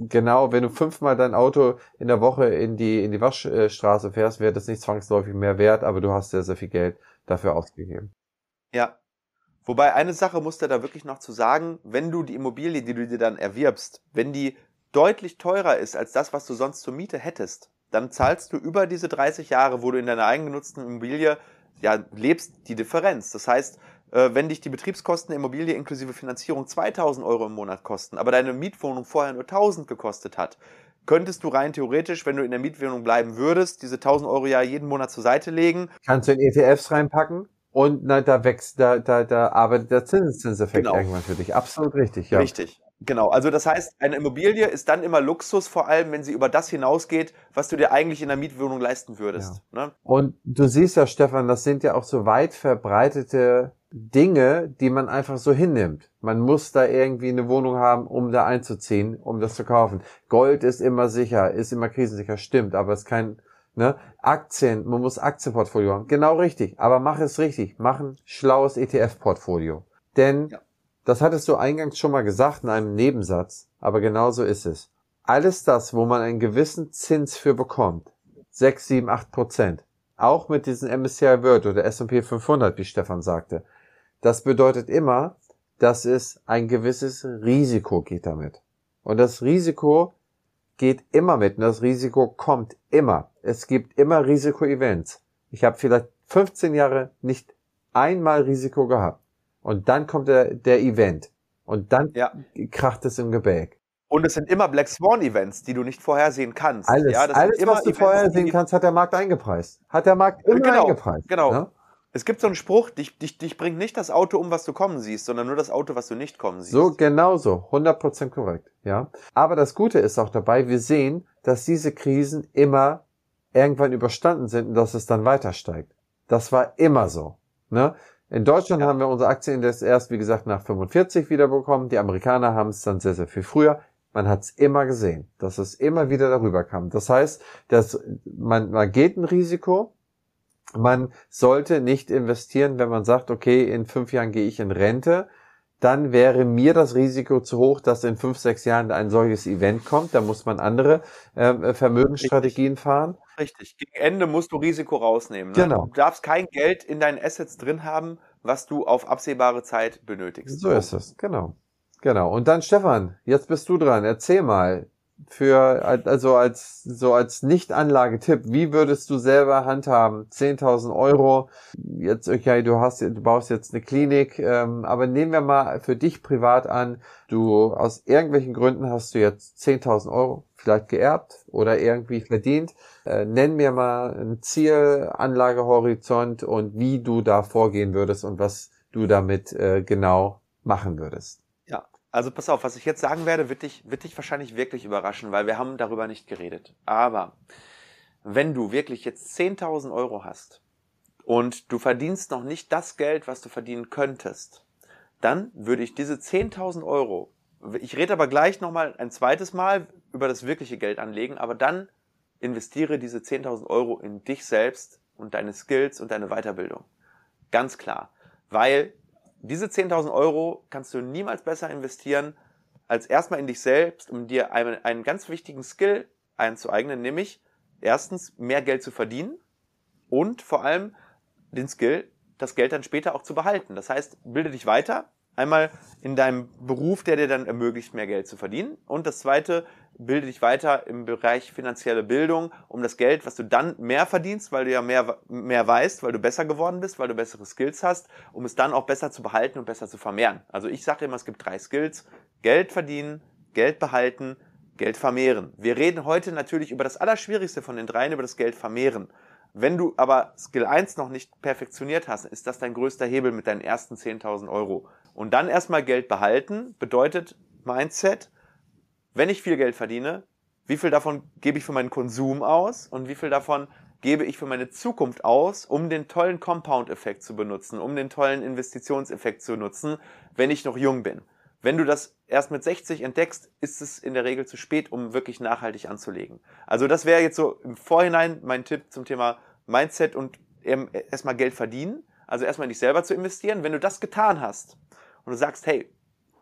genau, wenn du fünfmal dein Auto in der Woche in die, in die Waschstraße fährst, wird es nicht zwangsläufig mehr wert, aber du hast sehr, sehr viel Geld dafür ausgegeben. Ja. Wobei eine Sache musst du da wirklich noch zu sagen, wenn du die Immobilie, die du dir dann erwirbst, wenn die deutlich teurer ist als das, was du sonst zur Miete hättest, dann zahlst du über diese 30 Jahre, wo du in deiner eigengenutzten Immobilie ja, lebst, die Differenz. Das heißt, wenn dich die Betriebskosten der Immobilie inklusive Finanzierung 2000 Euro im Monat kosten, aber deine Mietwohnung vorher nur 1000 gekostet hat, könntest du rein theoretisch, wenn du in der Mietwohnung bleiben würdest, diese 1000 Euro ja jeden Monat zur Seite legen. Kannst du in ETFs reinpacken? Und na, da wächst, da, da, da arbeitet der Zinseszinseffekt genau. irgendwann für dich. Absolut richtig, ja. Richtig. Genau, also das heißt, eine Immobilie ist dann immer Luxus, vor allem wenn sie über das hinausgeht, was du dir eigentlich in der Mietwohnung leisten würdest. Ja. Ne? Und du siehst ja, Stefan, das sind ja auch so weit verbreitete Dinge, die man einfach so hinnimmt. Man muss da irgendwie eine Wohnung haben, um da einzuziehen, um das zu kaufen. Gold ist immer sicher, ist immer krisensicher, stimmt, aber es ist kein, ne? Aktien, man muss Aktienportfolio haben. Genau richtig, aber mach es richtig. Mach ein schlaues ETF-Portfolio. Denn ja. Das hattest du eingangs schon mal gesagt in einem Nebensatz, aber genauso ist es. Alles das, wo man einen gewissen Zins für bekommt, 6, 7, 8 Prozent, auch mit diesen MSCI World oder S&P 500, wie Stefan sagte, das bedeutet immer, dass es ein gewisses Risiko geht damit. Und das Risiko geht immer mit und das Risiko kommt immer. Es gibt immer Risiko-Events. Ich habe vielleicht 15 Jahre nicht einmal Risiko gehabt. Und dann kommt der, der Event. Und dann ja. kracht es im Gebäck. Und es sind immer Black Swan Events, die du nicht vorhersehen kannst. Alles, ja, alles was du Events, vorhersehen kannst, hat der Markt eingepreist. Hat der Markt immer genau, eingepreist. Genau. Ja? Es gibt so einen Spruch, dich, dich, dich bringt nicht das Auto um, was du kommen siehst, sondern nur das Auto, was du nicht kommen siehst. So, genau so. 100% korrekt. Ja. Aber das Gute ist auch dabei, wir sehen, dass diese Krisen immer irgendwann überstanden sind und dass es dann weiter steigt. Das war immer so. Ne? In Deutschland haben wir unsere Aktienindex erst, wie gesagt, nach 45 wiederbekommen. Die Amerikaner haben es dann sehr, sehr viel früher. Man hat es immer gesehen, dass es immer wieder darüber kam. Das heißt, dass man, man geht ein Risiko. Man sollte nicht investieren, wenn man sagt, okay, in fünf Jahren gehe ich in Rente. Dann wäre mir das Risiko zu hoch, dass in fünf, sechs Jahren ein solches Event kommt. Da muss man andere äh, Vermögensstrategien fahren. Richtig. Gegen Ende musst du Risiko rausnehmen. Ne? Genau. Du darfst kein Geld in deinen Assets drin haben, was du auf absehbare Zeit benötigst. So ist es, genau. Genau. Und dann Stefan, jetzt bist du dran. Erzähl mal für also als so als Nicht-Anlagetipp, wie würdest du selber handhaben? 10.000 Euro. Jetzt okay, du hast du baust jetzt eine Klinik, ähm, aber nehmen wir mal für dich privat an, du aus irgendwelchen Gründen hast du jetzt 10.000 Euro vielleicht geerbt oder irgendwie verdient. Äh, nenn mir mal ein Ziel, Anlagehorizont und wie du da vorgehen würdest und was du damit äh, genau machen würdest. Also pass auf, was ich jetzt sagen werde, wird dich, wird dich wahrscheinlich wirklich überraschen, weil wir haben darüber nicht geredet. Aber wenn du wirklich jetzt 10.000 Euro hast und du verdienst noch nicht das Geld, was du verdienen könntest, dann würde ich diese 10.000 Euro ich rede aber gleich nochmal ein zweites Mal über das wirkliche Geld anlegen, aber dann investiere diese 10.000 Euro in dich selbst und deine Skills und deine Weiterbildung. Ganz klar. Weil diese 10.000 Euro kannst du niemals besser investieren, als erstmal in dich selbst, um dir einen, einen ganz wichtigen Skill einzueignen, nämlich erstens mehr Geld zu verdienen und vor allem den Skill, das Geld dann später auch zu behalten. Das heißt, bilde dich weiter, Einmal in deinem Beruf, der dir dann ermöglicht, mehr Geld zu verdienen. Und das zweite, bilde dich weiter im Bereich finanzielle Bildung, um das Geld, was du dann mehr verdienst, weil du ja mehr, mehr weißt, weil du besser geworden bist, weil du bessere Skills hast, um es dann auch besser zu behalten und besser zu vermehren. Also ich sage immer, es gibt drei Skills. Geld verdienen, Geld behalten, Geld vermehren. Wir reden heute natürlich über das Allerschwierigste von den dreien, über das Geld vermehren. Wenn du aber Skill 1 noch nicht perfektioniert hast, ist das dein größter Hebel mit deinen ersten 10.000 Euro. Und dann erstmal Geld behalten bedeutet Mindset, wenn ich viel Geld verdiene, wie viel davon gebe ich für meinen Konsum aus und wie viel davon gebe ich für meine Zukunft aus, um den tollen Compound-Effekt zu benutzen, um den tollen Investitionseffekt zu nutzen, wenn ich noch jung bin. Wenn du das erst mit 60 entdeckst, ist es in der Regel zu spät, um wirklich nachhaltig anzulegen. Also das wäre jetzt so im Vorhinein mein Tipp zum Thema Mindset und erstmal Geld verdienen. Also erstmal in dich selber zu investieren. Wenn du das getan hast, und du sagst, hey,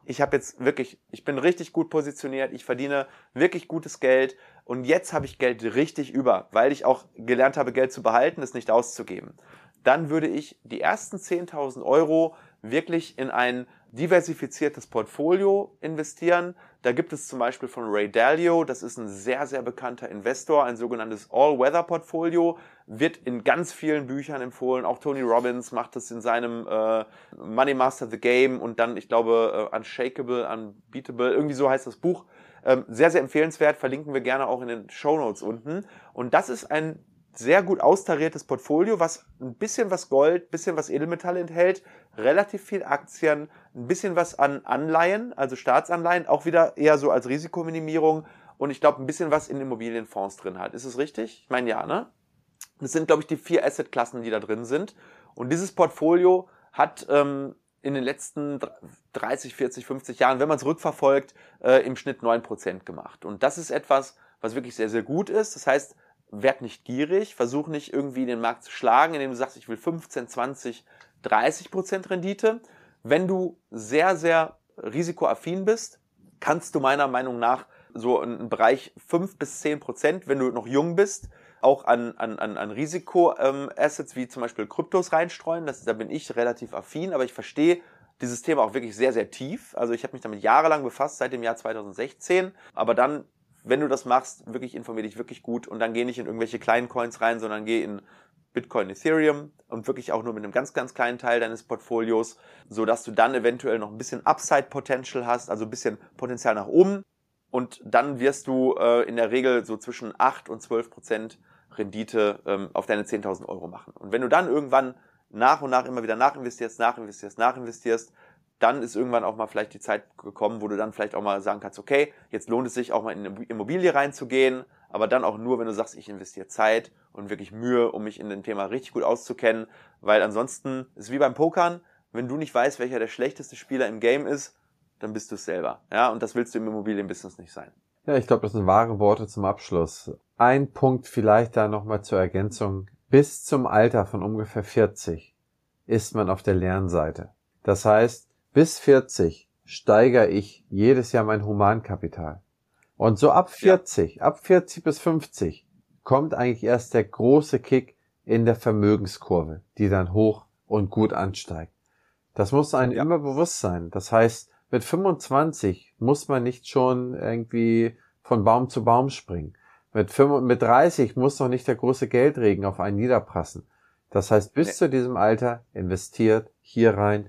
ich habe jetzt wirklich, ich bin richtig gut positioniert, ich verdiene wirklich gutes Geld und jetzt habe ich Geld richtig über, weil ich auch gelernt habe, Geld zu behalten, es nicht auszugeben. Dann würde ich die ersten 10.000 Euro wirklich in ein diversifiziertes Portfolio investieren. Da gibt es zum Beispiel von Ray Dalio, das ist ein sehr, sehr bekannter Investor, ein sogenanntes All-Weather-Portfolio, wird in ganz vielen Büchern empfohlen. Auch Tony Robbins macht das in seinem äh, Money Master the Game und dann, ich glaube, äh, Unshakable, Unbeatable, irgendwie so heißt das Buch. Ähm, sehr, sehr empfehlenswert, verlinken wir gerne auch in den Show Notes unten. Und das ist ein sehr gut austariertes Portfolio, was ein bisschen was Gold, bisschen was Edelmetalle enthält, relativ viel Aktien, ein bisschen was an Anleihen, also Staatsanleihen, auch wieder eher so als Risikominimierung und ich glaube ein bisschen was in Immobilienfonds drin hat. Ist es richtig? Ich meine ja, ne? Das sind, glaube ich, die vier Assetklassen, die da drin sind. Und dieses Portfolio hat ähm, in den letzten 30, 40, 50 Jahren, wenn man es rückverfolgt, äh, im Schnitt 9% gemacht. Und das ist etwas, was wirklich sehr, sehr gut ist. Das heißt, werd nicht gierig, versuch nicht irgendwie den Markt zu schlagen, indem du sagst, ich will 15, 20, 30 Prozent Rendite. Wenn du sehr, sehr risikoaffin bist, kannst du meiner Meinung nach so einen Bereich 5 bis 10 Prozent, wenn du noch jung bist, auch an, an, an, an Risiko-Assets ähm, wie zum Beispiel Kryptos reinstreuen. Das, da bin ich relativ affin, aber ich verstehe dieses Thema auch wirklich sehr, sehr tief. Also ich habe mich damit jahrelang befasst, seit dem Jahr 2016. Aber dann, wenn du das machst, wirklich informier dich wirklich gut und dann geh nicht in irgendwelche kleinen Coins rein, sondern geh in Bitcoin, Ethereum und wirklich auch nur mit einem ganz, ganz kleinen Teil deines Portfolios, so dass du dann eventuell noch ein bisschen Upside Potential hast, also ein bisschen Potenzial nach oben. Und dann wirst du äh, in der Regel so zwischen 8 und 12 Prozent Rendite ähm, auf deine 10.000 Euro machen. Und wenn du dann irgendwann nach und nach immer wieder nachinvestierst, nachinvestierst, nachinvestierst, dann ist irgendwann auch mal vielleicht die Zeit gekommen, wo du dann vielleicht auch mal sagen kannst, okay, jetzt lohnt es sich auch mal in eine Immobilie reinzugehen, aber dann auch nur, wenn du sagst, ich investiere Zeit und wirklich Mühe, um mich in dem Thema richtig gut auszukennen, weil ansonsten ist wie beim Pokern, wenn du nicht weißt, welcher der schlechteste Spieler im Game ist, dann bist du es selber. Ja, und das willst du im Immobilienbusiness nicht sein. Ja, ich glaube, das sind wahre Worte zum Abschluss. Ein Punkt vielleicht da nochmal zur Ergänzung. Bis zum Alter von ungefähr 40 ist man auf der Lernseite. Das heißt, bis 40 steigere ich jedes Jahr mein Humankapital. Und so ab 40, ja. ab 40 bis 50 kommt eigentlich erst der große Kick in der Vermögenskurve, die dann hoch und gut ansteigt. Das muss einem ja. immer bewusst sein. Das heißt, mit 25 muss man nicht schon irgendwie von Baum zu Baum springen. Mit, 5, mit 30 muss noch nicht der große Geldregen auf einen niederprassen. Das heißt, bis nee. zu diesem Alter investiert hier rein.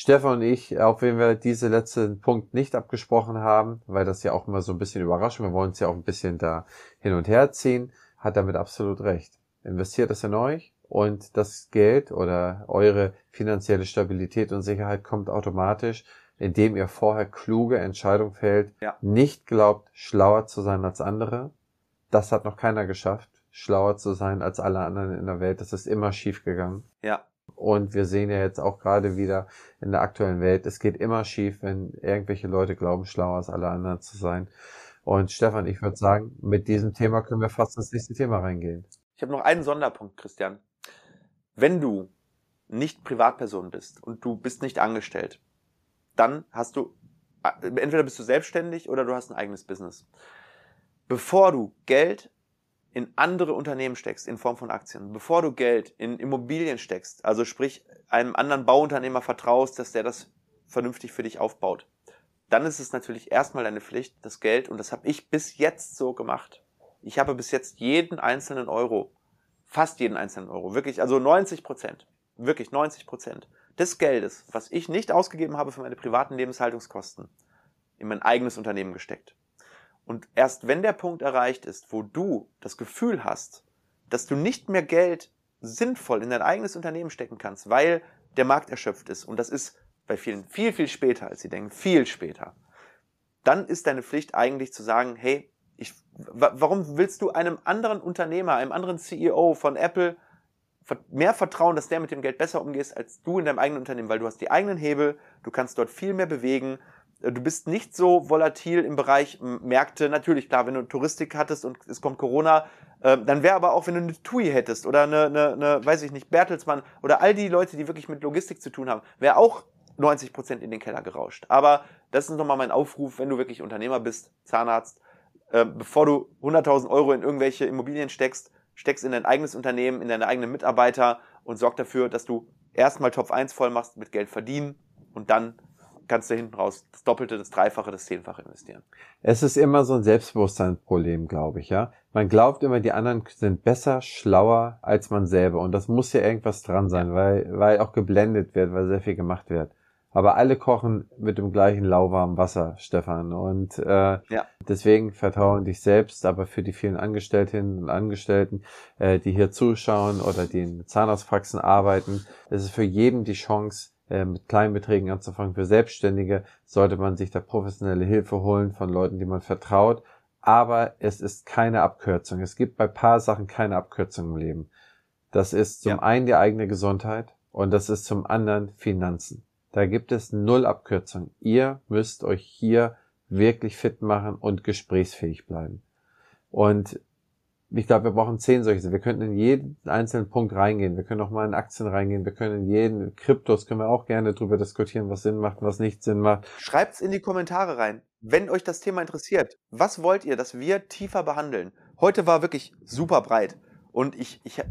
Stefan und ich, auch wenn wir diese letzten Punkt nicht abgesprochen haben, weil das ja auch immer so ein bisschen überrascht, wir wollen es ja auch ein bisschen da hin und her ziehen, hat damit absolut recht. Investiert es in euch und das Geld oder eure finanzielle Stabilität und Sicherheit kommt automatisch indem ihr vorher kluge Entscheidungen fällt, ja. nicht glaubt, schlauer zu sein als andere. Das hat noch keiner geschafft, schlauer zu sein als alle anderen in der Welt. Das ist immer schief gegangen. Ja. Und wir sehen ja jetzt auch gerade wieder in der aktuellen Welt, es geht immer schief, wenn irgendwelche Leute glauben, schlauer als alle anderen zu sein. Und Stefan, ich würde sagen, mit diesem Thema können wir fast ins nächste Thema reingehen. Ich habe noch einen Sonderpunkt, Christian. Wenn du nicht Privatperson bist und du bist nicht angestellt, dann hast du, äh, entweder bist du selbstständig oder du hast ein eigenes Business. Bevor du Geld in andere Unternehmen steckst, in Form von Aktien, bevor du Geld in Immobilien steckst, also sprich einem anderen Bauunternehmer vertraust, dass der das vernünftig für dich aufbaut, dann ist es natürlich erstmal deine Pflicht, das Geld, und das habe ich bis jetzt so gemacht. Ich habe bis jetzt jeden einzelnen Euro, fast jeden einzelnen Euro, wirklich, also 90 Prozent, wirklich 90 Prozent des Geldes, was ich nicht ausgegeben habe für meine privaten Lebenshaltungskosten, in mein eigenes Unternehmen gesteckt. Und erst wenn der Punkt erreicht ist, wo du das Gefühl hast, dass du nicht mehr Geld sinnvoll in dein eigenes Unternehmen stecken kannst, weil der Markt erschöpft ist, und das ist bei vielen viel, viel später, als sie denken, viel später, dann ist deine Pflicht eigentlich zu sagen, hey, ich, warum willst du einem anderen Unternehmer, einem anderen CEO von Apple mehr Vertrauen, dass der mit dem Geld besser umgeht, als du in deinem eigenen Unternehmen, weil du hast die eigenen Hebel, du kannst dort viel mehr bewegen, du bist nicht so volatil im Bereich Märkte. Natürlich, klar, wenn du Touristik hattest und es kommt Corona, äh, dann wäre aber auch, wenn du eine TUI hättest oder eine, eine, eine, weiß ich nicht, Bertelsmann oder all die Leute, die wirklich mit Logistik zu tun haben, wäre auch 90 Prozent in den Keller gerauscht. Aber das ist nochmal mein Aufruf, wenn du wirklich Unternehmer bist, Zahnarzt, äh, bevor du 100.000 Euro in irgendwelche Immobilien steckst, steckst in dein eigenes Unternehmen, in deine eigenen Mitarbeiter und sorg dafür, dass du erstmal Top 1 voll machst mit Geld verdienen und dann kannst du hinten raus das Doppelte, das Dreifache, das Zehnfache investieren. Es ist immer so ein Selbstbewusstseinsproblem, glaube ich, ja. Man glaubt immer, die anderen sind besser, schlauer als man selber. Und das muss ja irgendwas dran sein, weil, weil auch geblendet wird, weil sehr viel gemacht wird. Aber alle kochen mit dem gleichen lauwarmen Wasser, Stefan. Und äh, ja. deswegen vertrauen dich selbst, aber für die vielen Angestellten und Angestellten, äh, die hier zuschauen oder die in Zahnarztpraxen arbeiten, es ist für jeden die Chance, äh, mit kleinen Beträgen anzufangen. Für Selbstständige sollte man sich da professionelle Hilfe holen von Leuten, die man vertraut. Aber es ist keine Abkürzung. Es gibt bei paar Sachen keine Abkürzung im Leben. Das ist zum ja. einen die eigene Gesundheit und das ist zum anderen Finanzen. Da gibt es null Abkürzung. Ihr müsst euch hier wirklich fit machen und gesprächsfähig bleiben. Und ich glaube, wir brauchen zehn solche. Wir könnten in jeden einzelnen Punkt reingehen. Wir können auch mal in Aktien reingehen. Wir können in jeden Kryptos können wir auch gerne drüber diskutieren, was Sinn macht, was nicht Sinn macht. Schreibt's in die Kommentare rein, wenn euch das Thema interessiert. Was wollt ihr, dass wir tiefer behandeln? Heute war wirklich super breit. Und ich, ich,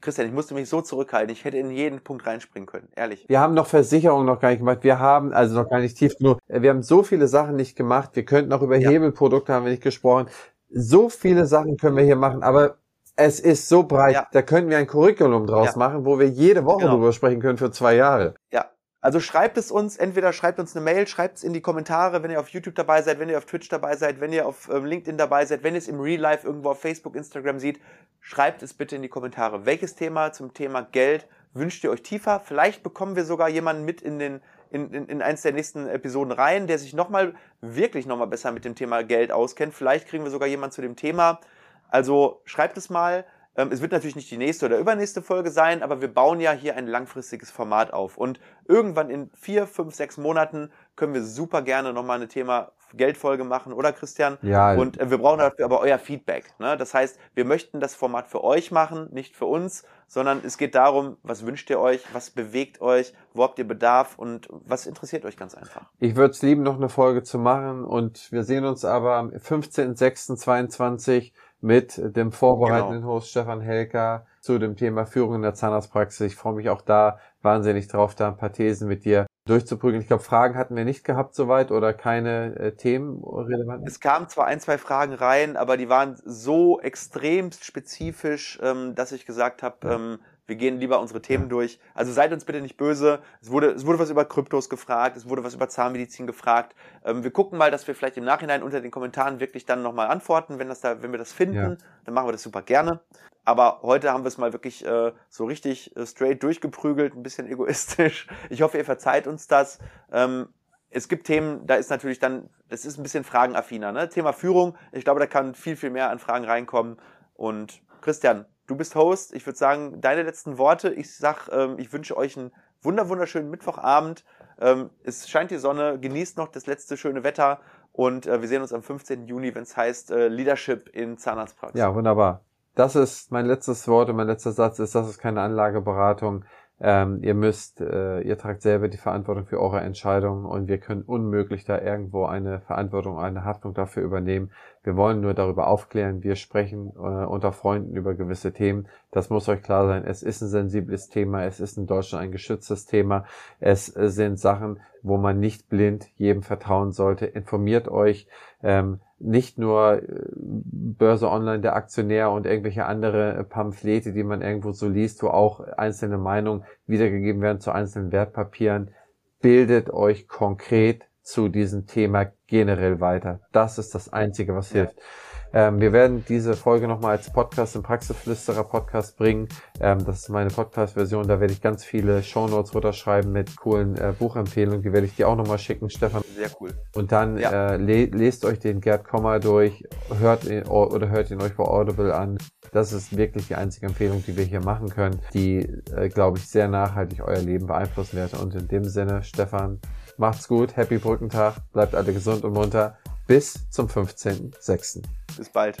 Christian, ich musste mich so zurückhalten. Ich hätte in jeden Punkt reinspringen können, ehrlich. Wir haben noch Versicherung noch gar nicht gemacht. Wir haben, also noch gar nicht tief genug. Wir haben so viele Sachen nicht gemacht. Wir könnten auch über ja. Hebelprodukte haben wir nicht gesprochen. So viele Sachen können wir hier machen, aber es ist so breit. Ja. Da könnten wir ein Curriculum draus ja. machen, wo wir jede Woche genau. drüber sprechen können für zwei Jahre. Ja, also schreibt es uns, entweder schreibt uns eine Mail, schreibt es in die Kommentare, wenn ihr auf YouTube dabei seid, wenn ihr auf Twitch dabei seid, wenn ihr auf ähm, LinkedIn dabei seid, wenn ihr es im Real Life irgendwo auf Facebook, Instagram seht, schreibt es bitte in die Kommentare. Welches Thema zum Thema Geld wünscht ihr euch tiefer? Vielleicht bekommen wir sogar jemanden mit in den in, in, in eins der nächsten Episoden rein, der sich nochmal, wirklich nochmal besser mit dem Thema Geld auskennt. Vielleicht kriegen wir sogar jemanden zu dem Thema. Also schreibt es mal. Ähm, es wird natürlich nicht die nächste oder übernächste Folge sein, aber wir bauen ja hier ein langfristiges Format auf. Und irgendwann in vier, fünf, sechs Monaten können wir super gerne nochmal eine Thema Geldfolge machen, oder Christian? Ja. Und äh, wir brauchen dafür aber euer Feedback. Ne? Das heißt, wir möchten das Format für euch machen, nicht für uns, sondern es geht darum, was wünscht ihr euch, was bewegt euch, wo habt ihr Bedarf und was interessiert euch ganz einfach. Ich würde es lieben, noch eine Folge zu machen und wir sehen uns aber am 15.06.22 mit dem vorbereitenden genau. Host Stefan Helker zu dem Thema Führung in der Zahnarztpraxis. Ich freue mich auch da wahnsinnig drauf, da ein paar Thesen mit dir durchzuprügeln. Ich glaube, Fragen hatten wir nicht gehabt soweit oder keine äh, Themen relevant. Es kamen zwar ein, zwei Fragen rein, aber die waren so extremst spezifisch, ähm, dass ich gesagt habe, ja. ähm, wir gehen lieber unsere Themen durch. Also seid uns bitte nicht böse. Es wurde, es wurde was über Kryptos gefragt, es wurde was über Zahnmedizin gefragt. Ähm, wir gucken mal, dass wir vielleicht im Nachhinein unter den Kommentaren wirklich dann nochmal antworten, wenn, das da, wenn wir das finden. Ja. Dann machen wir das super gerne. Aber heute haben wir es mal wirklich äh, so richtig äh, straight durchgeprügelt, ein bisschen egoistisch. Ich hoffe, ihr verzeiht uns das. Ähm, es gibt Themen, da ist natürlich dann, das ist ein bisschen fragenaffiner. Ne? Thema Führung, ich glaube, da kann viel, viel mehr an Fragen reinkommen. Und Christian, Du bist Host. Ich würde sagen, deine letzten Worte. Ich sag, ähm, ich wünsche euch einen wunder wunderschönen Mittwochabend. Ähm, es scheint die Sonne. Genießt noch das letzte schöne Wetter. Und äh, wir sehen uns am 15. Juni, wenn es heißt äh, Leadership in Zahnarztpraxis. Ja, wunderbar. Das ist mein letztes Wort und mein letzter Satz ist, das ist keine Anlageberatung. Ähm, ihr müsst, äh, ihr tragt selber die Verantwortung für eure Entscheidungen und wir können unmöglich da irgendwo eine Verantwortung, eine Haftung dafür übernehmen. Wir wollen nur darüber aufklären. Wir sprechen äh, unter Freunden über gewisse Themen. Das muss euch klar sein. Es ist ein sensibles Thema. Es ist in Deutschland ein geschütztes Thema. Es äh, sind Sachen, wo man nicht blind jedem vertrauen sollte. Informiert euch. Ähm, nicht nur äh, Börse Online, der Aktionär und irgendwelche andere Pamphlete, die man irgendwo so liest, wo auch einzelne Meinungen wiedergegeben werden zu einzelnen Wertpapieren. Bildet euch konkret zu diesem Thema generell weiter. Das ist das Einzige, was hilft. Ähm, wir werden diese Folge nochmal als Podcast im Praxisflüsterer Podcast bringen. Ähm, das ist meine Podcast-Version. Da werde ich ganz viele Shownotes runterschreiben mit coolen äh, Buchempfehlungen. Die werde ich dir auch nochmal schicken, Stefan. Sehr cool. Und dann ja. äh, le lest euch den Gerd Kommer durch, hört ihn oder hört ihn euch bei Audible an. Das ist wirklich die einzige Empfehlung, die wir hier machen können, die, äh, glaube ich, sehr nachhaltig euer Leben beeinflussen wird. Und in dem Sinne, Stefan, macht's gut, happy Brückentag, bleibt alle gesund und munter. Bis zum 15.06. Bis bald.